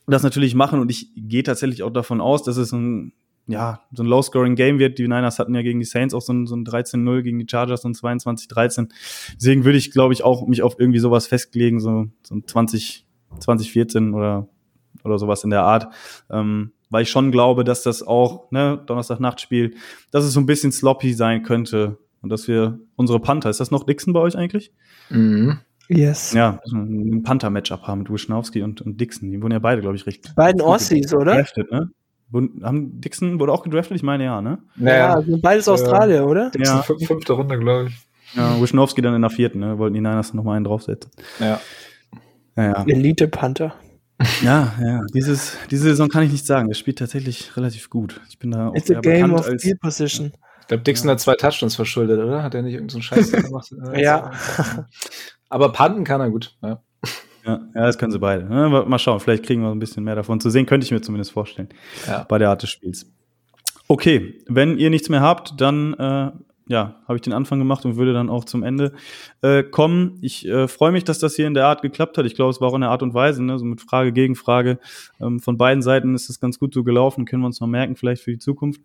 das natürlich machen und ich gehe tatsächlich auch davon aus, dass es ein ja, so ein Low-Scoring-Game wird. Die Niners hatten ja gegen die Saints auch so ein, so ein 13-0, gegen die Chargers so ein 22-13. Deswegen würde ich, glaube ich, auch mich auf irgendwie sowas festlegen, so, so ein 20, 2014 oder, oder sowas in der Art. Ähm, weil ich schon glaube, dass das auch, ne, Donnerstag-Nachtspiel, dass es so ein bisschen sloppy sein könnte. Und dass wir unsere Panther, ist das noch Dixon bei euch eigentlich? Mhm. Yes. Ja, ein Panther-Matchup haben mit Wischnowski und, und Dixon. Die wurden ja beide, glaube ich, recht. Beiden Aussies, oder? Gedraftet, ne? Haben Dixon wurde auch gedraftet? Ich meine ja, ne? Ja, sind beides Australier, oder? Dixon Ja. fün- fünfte Runde, glaube ich. Ja, Wischnowski dann in der vierten, ne? Wollten die Niners noch mal einen draufsetzen. Ja. Ja, ja. Elite Panther. Ja, ja. Dieses, diese Saison kann ich nicht sagen. Er spielt tatsächlich relativ gut. Ich bin da auch It's a eher game bekannt of als. field position. Ich glaube, Dixon hat zwei Touchdowns verschuldet, oder? Hat er nicht irgendeinen so einen Scheiß gemacht? Ja. Aber Panten kann er gut. Ja. Ja, ja, das können sie beide. Ne? Mal schauen, vielleicht kriegen wir ein bisschen mehr davon zu sehen, könnte ich mir zumindest vorstellen. Ja. Bei der Art des Spiels. Okay, wenn ihr nichts mehr habt, dann äh, ja, habe ich den Anfang gemacht und würde dann auch zum Ende äh, kommen. Ich äh, freue mich, dass das hier in der Art geklappt hat. Ich glaube, es war auch in der Art und Weise, ne? so mit Frage gegen Frage. Ähm, von beiden Seiten ist das ganz gut so gelaufen, können wir uns noch merken, vielleicht für die Zukunft.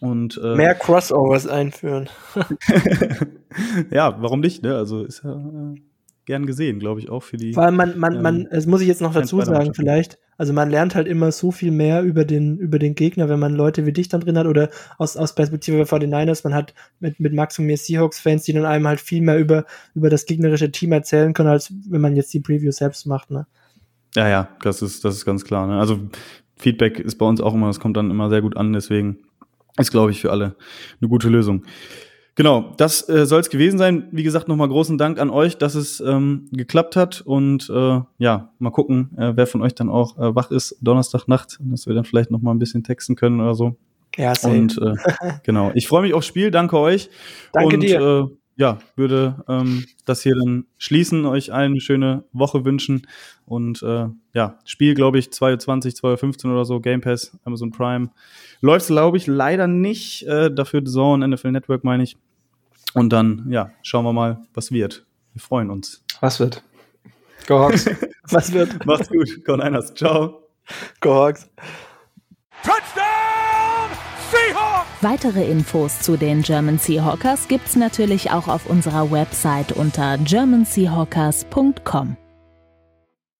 Und äh, Mehr Crossovers einführen. ja, warum nicht? Ne? Also ist ja äh, gern gesehen, glaube ich, auch für die. Vor allem man, man, Ähm, man, das muss ich jetzt noch dazu sagen, vielleicht. Also man lernt halt immer so viel mehr über den, über den Gegner, wenn man Leute wie dich dann drin hat oder aus, aus Perspektive der 49ers. Man hat mit, mit Max und mir Seahawks-Fans, die dann einem halt viel mehr über, über das gegnerische Team erzählen können, als wenn man jetzt die Preview selbst macht, ne? Ja, ja, das ist, das ist ganz klar. Ne? Also Feedback ist bei uns auch immer, das kommt dann immer sehr gut an, deswegen ist, glaube ich, für alle eine gute Lösung. Genau, das äh, soll es gewesen sein. Wie gesagt, nochmal großen Dank an euch, dass es ähm, geklappt hat. Und äh, ja, mal gucken, äh, wer von euch dann auch äh, wach ist Donnerstagnacht, dass wir dann vielleicht noch mal ein bisschen texten können oder so. Ja, safe. Und äh, genau, ich freue mich aufs Spiel. Danke euch. Danke und, dir. Äh, ja, würde ähm, das hier dann schließen, euch allen eine schöne Woche wünschen. Und äh, ja, Spiel, glaube ich, 2.20, 2.15 oder so, Game Pass, Amazon Prime. Läuft, glaube ich, leider nicht. Äh, dafür The Zone, NFL Network, meine ich. Und dann, ja, schauen wir mal, was wird. Wir freuen uns. Was wird? Go Hawks. Was wird? Macht's gut. Go Niners. Ciao. Go Hawks. Touchdown Seahawks! Weitere Infos zu den German Seahawkers gibt's natürlich auch auf unserer Website unter germanseahawkers.com.